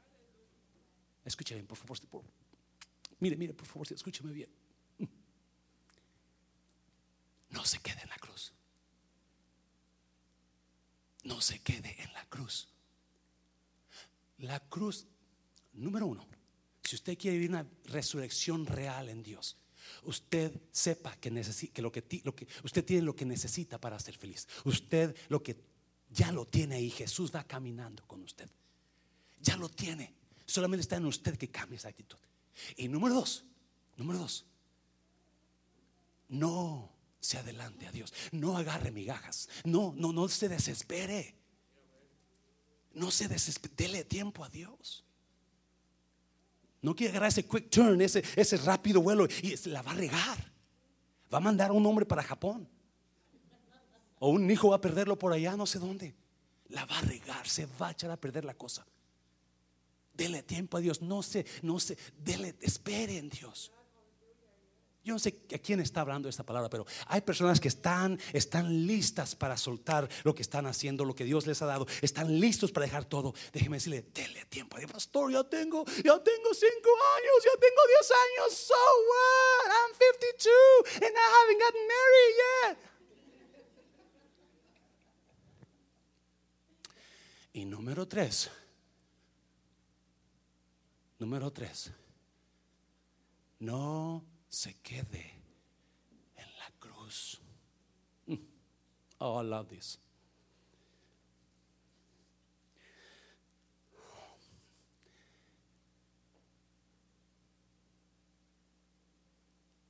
Escúchame bien, por favor. por- mire, mire, por favor, escúchame bien. No se quede en la cruz. No se quede en la cruz. La cruz, número uno, si usted quiere vivir una resurrección real en Dios, usted sepa que, necesi- que, lo que, lo que usted tiene lo que necesita para ser feliz. Usted lo que ya lo tiene ahí, Jesús va caminando con usted. Ya lo tiene. Solamente está en usted que cambie esa actitud. Y número dos, número dos, no se adelante a Dios. No agarre migajas. No, no, no se desespere. No se desespere. Dele tiempo a Dios. No quiere agarrar ese quick turn, ese, ese rápido vuelo y la va a regar. Va a mandar a un hombre para Japón. O un hijo va a perderlo por allá, no sé dónde. La va a regar, se va a echar a perder la cosa. Dele tiempo a Dios. No se, no se, dele, espere en Dios. Yo no sé a quién está hablando esta palabra, pero hay personas que están, están listas para soltar lo que están haciendo, lo que Dios les ha dado. Están listos para dejar todo. Déjeme decirle, dele tiempo. Ay, pastor, ya tengo, ya tengo cinco años, ya tengo diez años. So what? I'm 52 and I haven't gotten married yet. Y número tres. Número tres. No se quede en la cruz. Mm. Oh, I love this.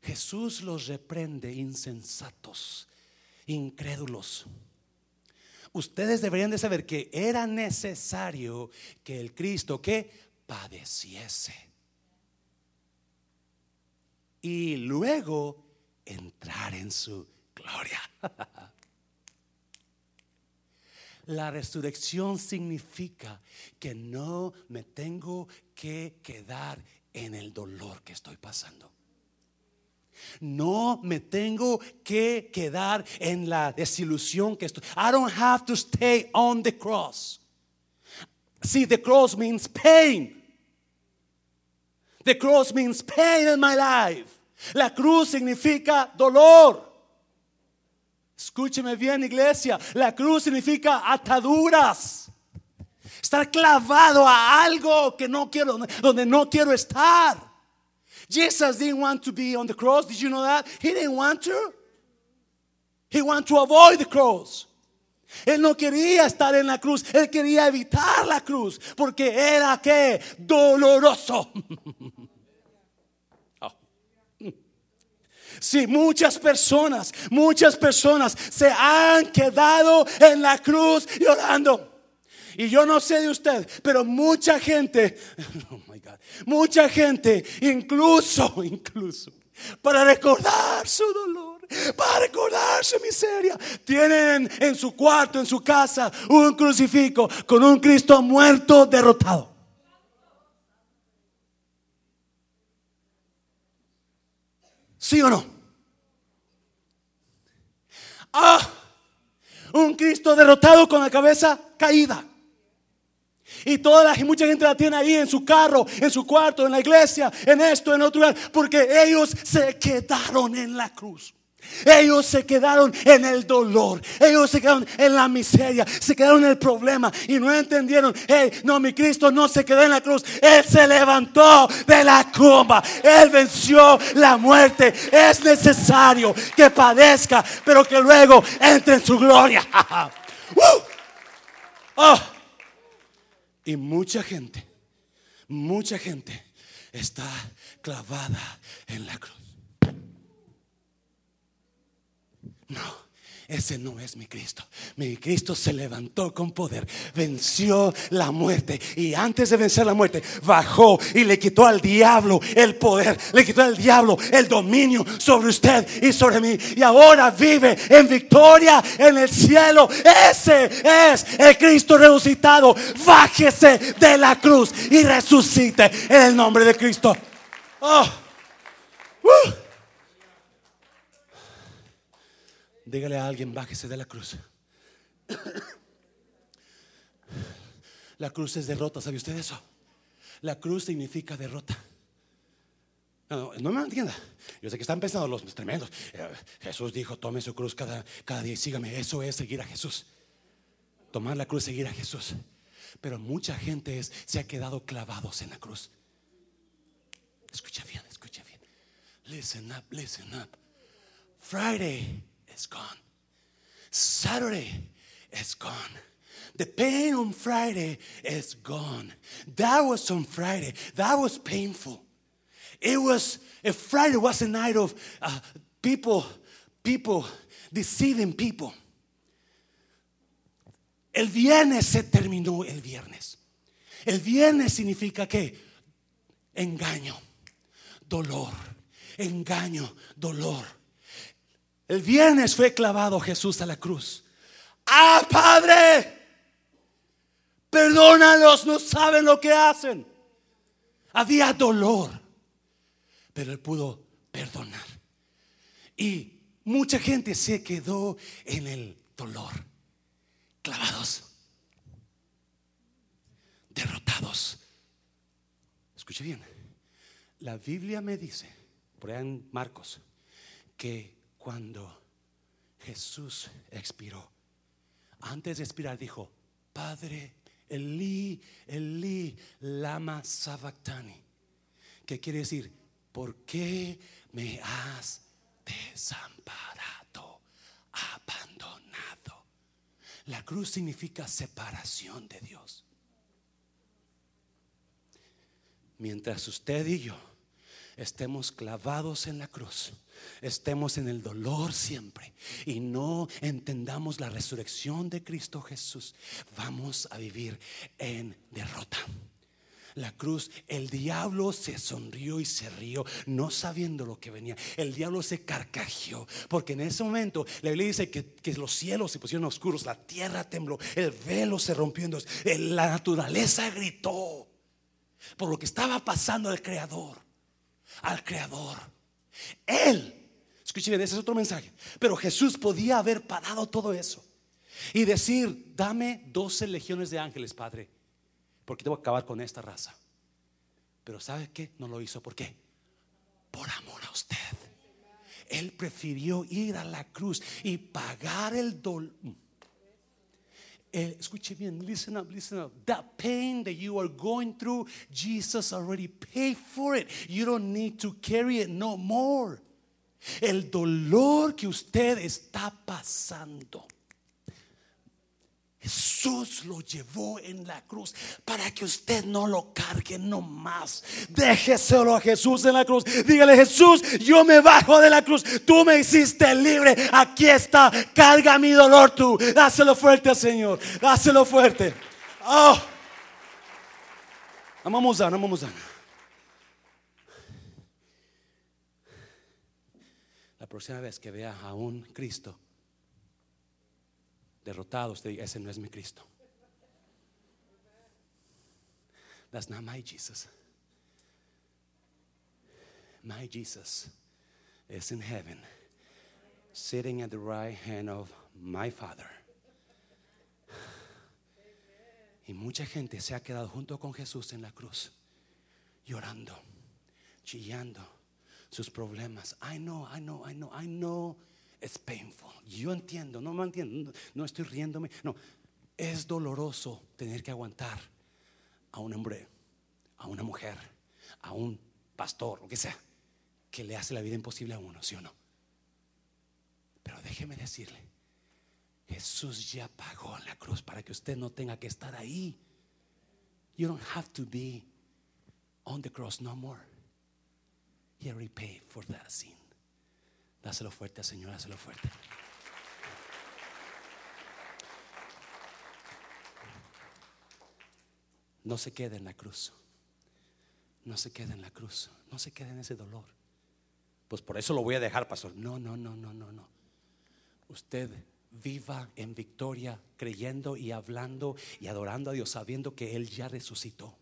Jesús los reprende insensatos, incrédulos. Ustedes deberían de saber que era necesario que el Cristo que padeciese y luego entrar en su gloria. La resurrección significa que no me tengo que quedar en el dolor que estoy pasando. No me tengo que quedar en la desilusión que estoy. I don't have to stay on the cross. See, the cross means pain. The cross means pain in my life. La cruz significa dolor. Escúcheme bien, iglesia. La cruz significa ataduras. Estar clavado a algo que no quiero, donde no quiero estar. Jesus didn't want to be on the cross. Did you know that? He didn't want to. He wanted to avoid the cross. Él no quería estar en la cruz, él quería evitar la cruz, porque era que doloroso. Oh. Sí, muchas personas, muchas personas se han quedado en la cruz llorando. Y yo no sé de usted, pero mucha gente, oh my God, mucha gente, incluso, incluso, para recordar su dolor, para recordar su miseria, tienen en su cuarto, en su casa, un crucifijo con un Cristo muerto, derrotado. ¿Sí o no? Ah, un Cristo derrotado con la cabeza caída. Y toda la, mucha gente la tiene ahí en su carro, en su cuarto, en la iglesia, en esto, en otro lugar, porque ellos se quedaron en la cruz. Ellos se quedaron en el dolor, ellos se quedaron en la miseria, se quedaron en el problema y no entendieron, hey, no, mi Cristo no se quedó en la cruz, Él se levantó de la tumba, Él venció la muerte, es necesario que padezca, pero que luego entre en su gloria. ¡Woo! Oh. Y mucha gente, mucha gente está clavada en la cruz. No, ese no es mi Cristo. Mi Cristo se levantó con poder, venció la muerte y antes de vencer la muerte bajó y le quitó al diablo el poder, le quitó al diablo el dominio sobre usted y sobre mí y ahora vive en victoria en el cielo. Ese es el Cristo resucitado. Bájese de la cruz y resucite en el nombre de Cristo. Oh. Uh. Dígale a alguien, bájese de la cruz. La cruz es derrota, ¿sabe usted eso? La cruz significa derrota. No, me entienda. Yo sé que están pensando los tremendos. Eh, Jesús dijo, tome su cruz cada, cada día y sígame. Eso es seguir a Jesús. Tomar la cruz, seguir a Jesús. Pero mucha gente es, se ha quedado clavados en la cruz. Escucha bien, escucha bien. Listen up, listen up. Friday is gone. Saturday is gone. The pain on Friday is gone. That was on Friday. That was painful. It was, a Friday was a night of uh, people, people deceiving people. El viernes se terminó el viernes. El viernes significa que engaño, dolor, engaño, dolor. El viernes fue clavado Jesús a la cruz. Ah, Padre, perdónalos, no saben lo que hacen. Había dolor, pero él pudo perdonar. Y mucha gente se quedó en el dolor, clavados, derrotados. Escuche bien, la Biblia me dice, por ahí en Marcos, que cuando Jesús expiró, antes de expirar dijo, Padre, Eli, Eli, lama sabactani, que quiere decir, ¿por qué me has desamparado, abandonado? La cruz significa separación de Dios. Mientras usted y yo estemos clavados en la cruz, estemos en el dolor siempre y no entendamos la resurrección de Cristo Jesús, vamos a vivir en derrota. La cruz, el diablo se sonrió y se rió, no sabiendo lo que venía. El diablo se carcajeó, porque en ese momento la Biblia dice que, los cielos se pusieron oscuros, la tierra tembló, el velo se rompió en dos, la naturaleza gritó por lo que estaba pasando al Creador, al Creador. Él, escuchen, ese es otro mensaje. Pero Jesús podía haber parado todo eso y decir: Dame 12 legiones de ángeles, Padre, porque tengo que acabar con esta raza. Pero ¿sabe qué? No lo hizo. ¿Por qué? Por amor a usted. Él prefirió ir a la cruz y pagar el dolor. Eh, escuche bien, listen up, listen up. That pain that you are going through, Jesus already paid for it. You don't need to carry it no more. El dolor que usted está pasando Jesús lo llevó en la cruz para que usted no lo cargue no más. Déjeselo a Jesús en la cruz. Dígale, Jesús, yo me bajo de la cruz. Tú me hiciste libre. Aquí está. Carga mi dolor tú. Dáselo fuerte, Señor. Dáselo fuerte. Oh. Vamos a, vamos a. La próxima vez que vea a un Cristo derrotado, usted diga, ese no es mi Cristo. That's not my Jesus. My Jesus is in heaven, sitting at the right hand of my Father. Y mucha gente se ha quedado junto con Jesús en la cruz, llorando, chillando sus problemas. I know, I know, I know, I know es painful. Yo entiendo, no me entiendo, no, estoy riéndome. No, es doloroso tener que aguantar a un hombre, a una mujer, a un pastor, lo que sea, que le hace la vida imposible a uno, ¿sí o no? Pero déjeme decirle, Jesús ya pagó la cruz para que usted no tenga que estar ahí. You don't have to be on the cross no more. He already paid for that sin. Dáselo fuerte, Señor, dáselo fuerte. No se quede en la cruz. No se quede en la cruz. No se quede en ese dolor. Pues por eso lo voy a dejar, pastor. No, no, no, no, no, no. Usted viva en victoria, creyendo y hablando y adorando a Dios, sabiendo que Él ya resucitó.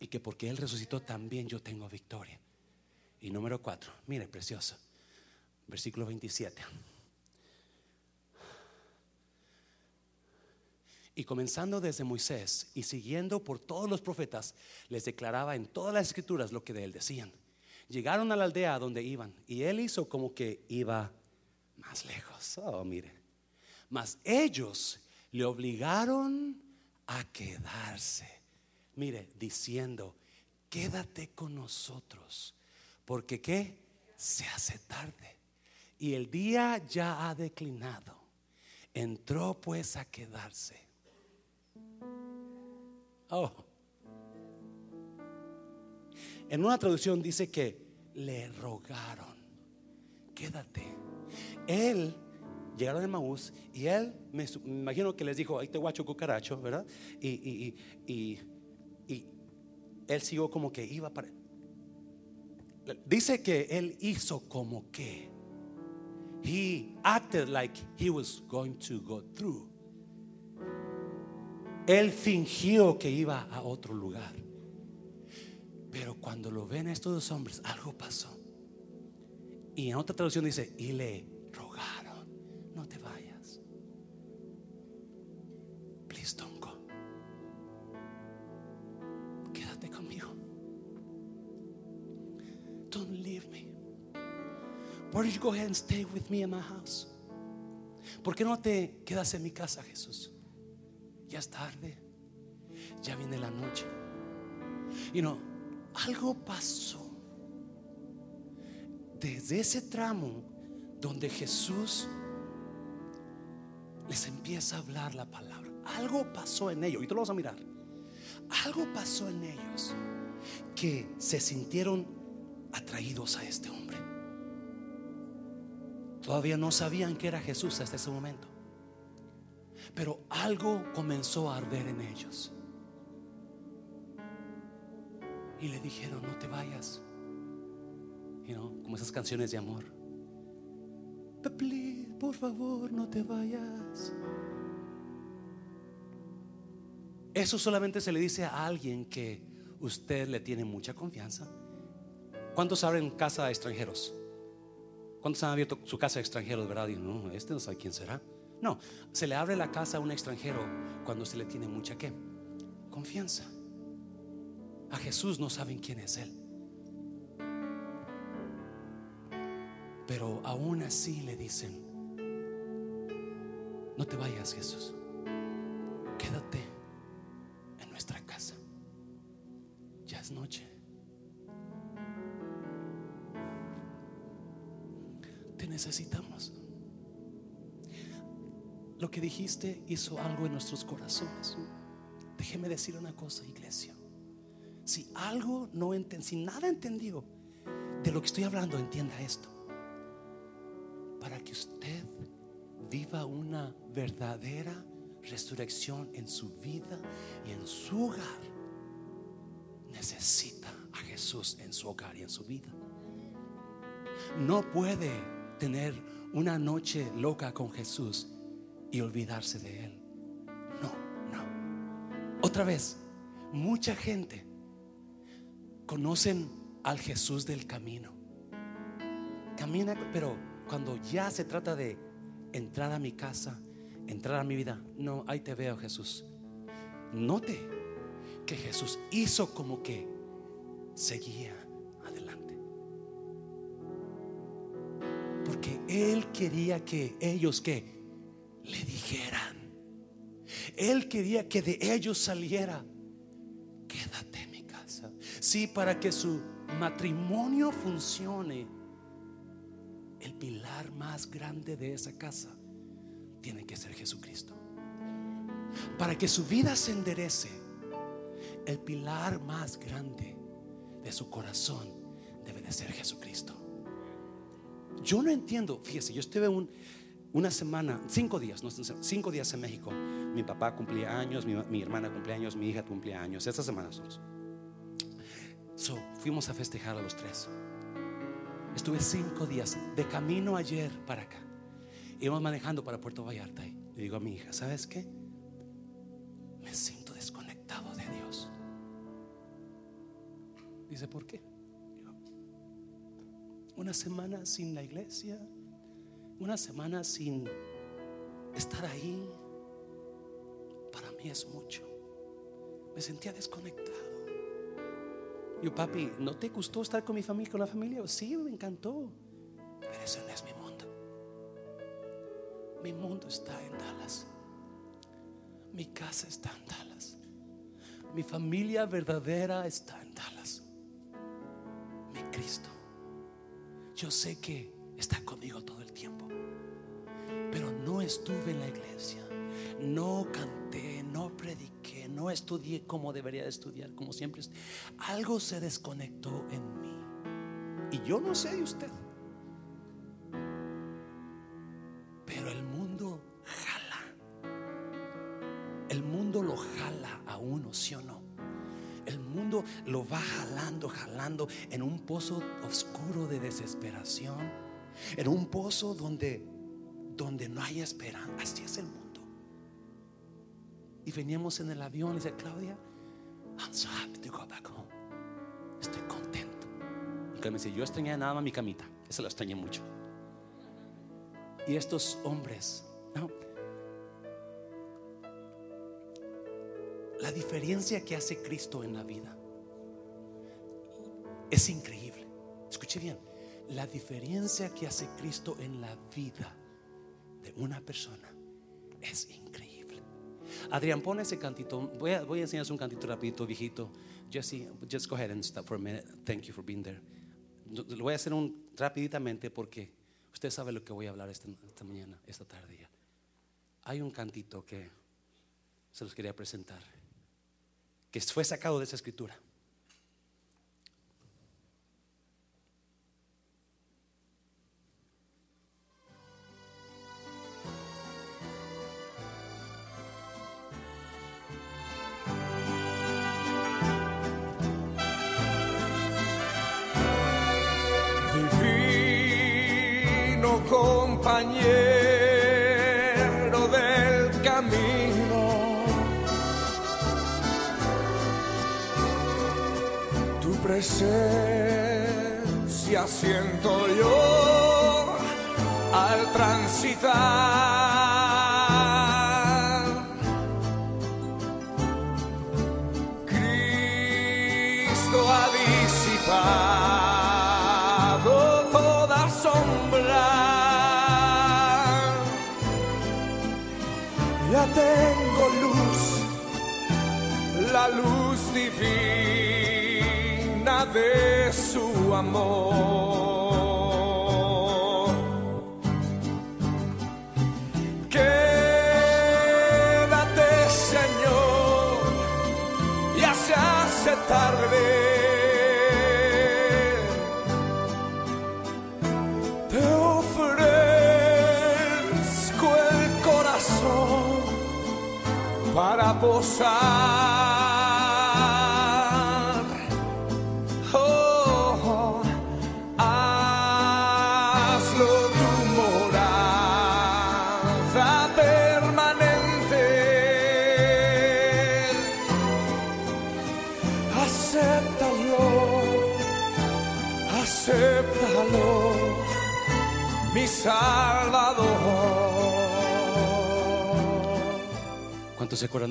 Y que porque Él resucitó también yo tengo victoria. Y número cuatro, mire, precioso versículo 27. Y comenzando desde Moisés y siguiendo por todos los profetas, les declaraba en todas las escrituras lo que de él decían. Llegaron a la aldea donde iban y él hizo como que iba más lejos. Oh, mire. Mas ellos le obligaron a quedarse. Mire, diciendo, quédate con nosotros, porque qué? Se hace tarde y el día ya ha declinado. Entró pues a quedarse. Oh. En una traducción dice que le rogaron, quédate. Él llegaron a Maús y él, me, imagino que les dijo, ahí te guacho cucaracho, ¿verdad? Y, y, y, y, él siguió como que iba para... Dice que él hizo como que. He acted like he was going to go through. Él fingió que iba a otro lugar. Pero cuando lo ven estos dos hombres, algo pasó. Y en otra traducción dice, y le You go ahead and stay with me in my house? ¿Por qué no te quedas en mi casa, Jesús? Ya es tarde. Ya viene la noche. Y no, algo pasó. Desde ese tramo donde Jesús les empieza a hablar la palabra. Algo pasó en ellos. Y tú lo vas a mirar. Algo pasó en ellos que se sintieron atraídos a este hombre. Todavía no sabían que era Jesús hasta ese momento. Pero algo comenzó a arder en ellos. Y le dijeron, no te vayas. You know, como esas canciones de amor. Please, por favor, no te vayas. Eso solamente se le dice a alguien que usted le tiene mucha confianza. ¿Cuántos abren casa a extranjeros? ¿Cuántos han abierto su casa a extranjeros, verdad? Y no, este no sabe quién será. No, se le abre la casa a un extranjero cuando se le tiene mucha qué? Confianza. A Jesús no saben quién es Él. Pero aún así le dicen, no te vayas Jesús, quédate necesitamos. Lo que dijiste hizo algo en nuestros corazones. Déjeme decir una cosa, iglesia. Si algo no entiende, si nada entendió de lo que estoy hablando, entienda esto. Para que usted viva una verdadera resurrección en su vida y en su hogar, necesita a Jesús en su hogar y en su vida. No puede tener una noche loca con Jesús y olvidarse de Él. No, no. Otra vez, mucha gente conocen al Jesús del camino. Camina, pero cuando ya se trata de entrar a mi casa, entrar a mi vida, no, ahí te veo Jesús. Note que Jesús hizo como que seguía Él quería que ellos que le dijeran. Él quería que de ellos saliera, quédate en mi casa. Sí, para que su matrimonio funcione, el pilar más grande de esa casa tiene que ser Jesucristo. Para que su vida se enderece, el pilar más grande de su corazón debe de ser Jesucristo. Yo no entiendo, fíjese, yo estuve un, una semana, cinco días, no, cinco días en México. Mi papá cumplía años, mi, hermana cumplía años, mi hija cumplía años. Estas semanas So, fuimos a festejar a los tres. Estuve cinco días de camino ayer para acá. Íbamos manejando para Puerto Vallarta y le digo a mi hija, ¿sabes qué? Me siento desconectado de Dios. Dice, ¿por qué? Una semana sin la iglesia, una semana sin estar ahí para mí. es mucho. Me sentía desconectado. Yo, papi, ¿no te gustó estar con mi familia, con la familia? Sí, me encantó. Pero eso no es mi mundo. Mi mundo está en Dallas. Mi casa está en Dallas. Mi familia verdadera está en Dallas. Mi Cristo. Yo sé que está conmigo todo el tiempo. Pero no estuve en la iglesia. No canté, no prediqué, no estudié como debería de estudiar, como siempre. Algo se desconectó en mí. Y yo no sé de usted. Pero el mundo jala. El mundo lo jala a uno, ¿sí o no? Lo va jalando, jalando en un pozo oscuro de desesperación, en un pozo donde donde no hay esperanza. Así es el mundo. Y veníamos en el avión y dice, Claudia, I'm so happy to go back home. Estoy contento. Y me dice, yo extrañé nada más mi camita. Eso lo extrañé mucho. Y estos hombres, La diferencia que hace Cristo en la vida es increíble. Escuche bien, la diferencia que hace Cristo en la vida de una persona es increíble. Adrián, pone ese cantito. Voy a, voy enseñarles un cantito rapidito, viejito. Jesse, just go ahead and stop for a minute. Thank you for being there. Lo voy a hacer un rapiditamente porque usted sabe lo que voy a hablar esta, esta mañana, esta tarde. Hay un cantito que se los quería presentar que fue sacado de esa escritura.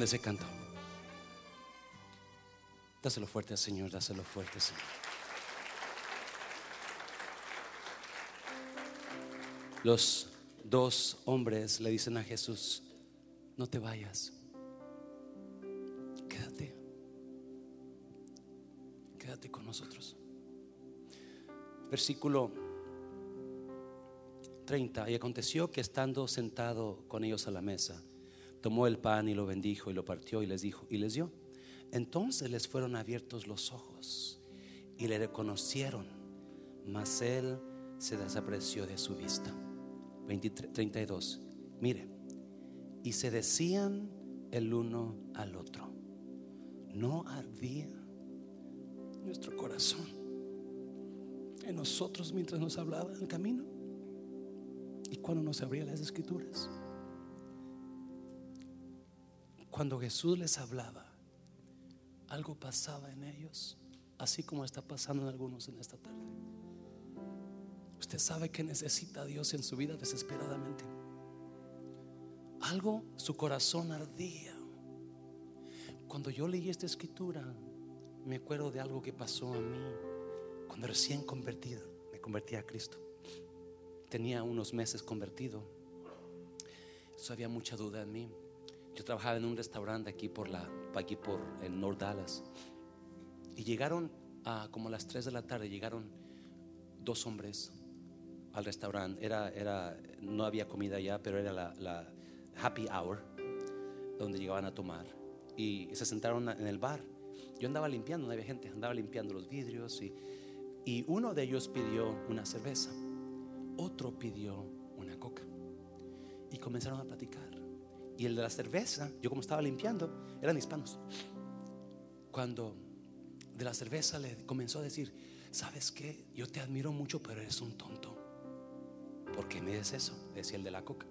¿Cuántos se acuerdan de ese canto? Dáselo fuerte al Señor, dáselo fuerte, Señor. Los dos hombres le dicen a Jesús, no te vayas, quédate, quédate con nosotros. Versículo y aconteció que estando sentado con ellos a la mesa, tomó el pan y lo bendijo y lo partió y les dijo y les dio. Entonces les fueron abiertos los ojos y le reconocieron, mas él se desapareció de su vista. 32. Mire, y se decían el uno al otro, no ardía nuestro corazón en nosotros mientras nos hablaba en el camino y cuando nos abría las escrituras. Cuando Jesús les hablaba, algo pasaba en ellos, así como está pasando en algunos en esta tarde. Usted sabe que necesita a Dios en su vida desesperadamente. Algo, su corazón ardía. cuando yo leí esta escritura, me acuerdo de algo que pasó a mí cuando recién convertido, me convertí a Cristo. Tenía unos meses convertido. Eso había mucha duda en mí. Yo trabajaba en un restaurante aquí por la, aquí por en North Dallas. Y llegaron a como las 3 de la tarde, llegaron dos hombres al restaurante. Era, era, no había comida ya, pero era la, la happy hour donde llegaban a tomar. Y se sentaron en el bar. Yo andaba limpiando, no había gente, andaba limpiando los vidrios y, y uno de ellos pidió una cerveza, otro pidió una coca. Y comenzaron a platicar. Y el de la cerveza, yo como estaba limpiando, eran hispanos. Cuando de la cerveza le comenzó a decir, ¿sabes qué? Yo te admiro mucho, pero eres un tonto. ¿Por qué me eso? Decía el de la coca.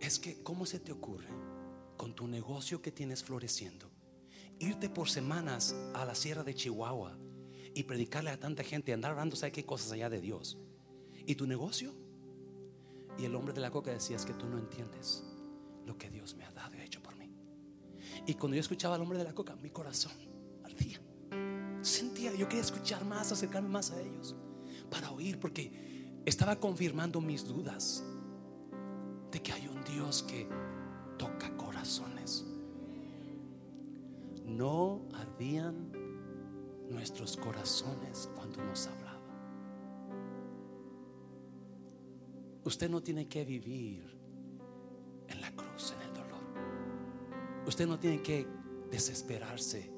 Es que, ¿cómo se te ocurre con tu negocio que tienes floreciendo? Irte por semanas a la sierra de Chihuahua y predicarle a tanta gente, andar hablando, ¿sabe qué cosas allá de Dios? ¿Y tu negocio? Y el hombre de la coca decía, es que tú no entiendes lo que Dios me ha dado y ha hecho por mí. Y cuando yo escuchaba al hombre de la coca, mi corazón ardía. Sentía, yo quería escuchar más, acercarme más a ellos, para oír, porque estaba confirmando mis dudas de que hay un Dios que toca corazones. No ardían nuestros corazones cuando nos hablaba. Usted no tiene que vivir Usted no tiene que desesperarse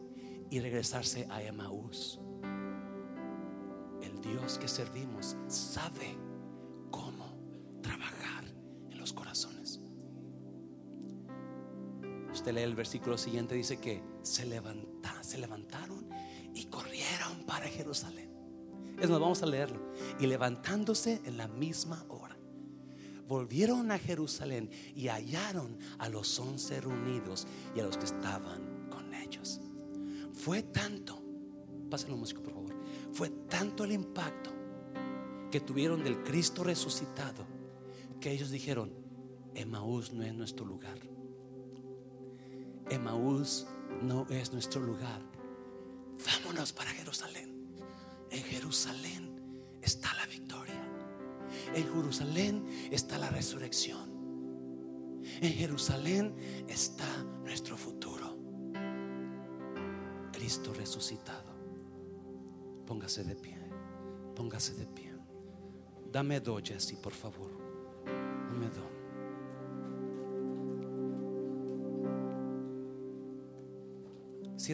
y regresarse a Emaús. El Dios que servimos sabe cómo trabajar en los corazones. Usted lee el versículo siguiente, dice que se, se levantaron y corrieron para Jerusalén. Es más, vamos a leerlo. Y levantándose en la misma hora, volvieron a Jerusalén y hallaron a los once reunidos y a los que estaban con ellos. Fue tanto, pásenlo músico por favor, fue tanto el impacto que tuvieron del Cristo resucitado que ellos dijeron, Emaús no es nuestro lugar. Emaús no es nuestro lugar. Vámonos para Jerusalén. En Jerusalén está la victoria. En Jerusalén está la resurrección. En Jerusalén está nuestro futuro. Cristo resucitado. Póngase de pie. Póngase de pie. Dame dos, Jesse, por favor. Dame dos. Si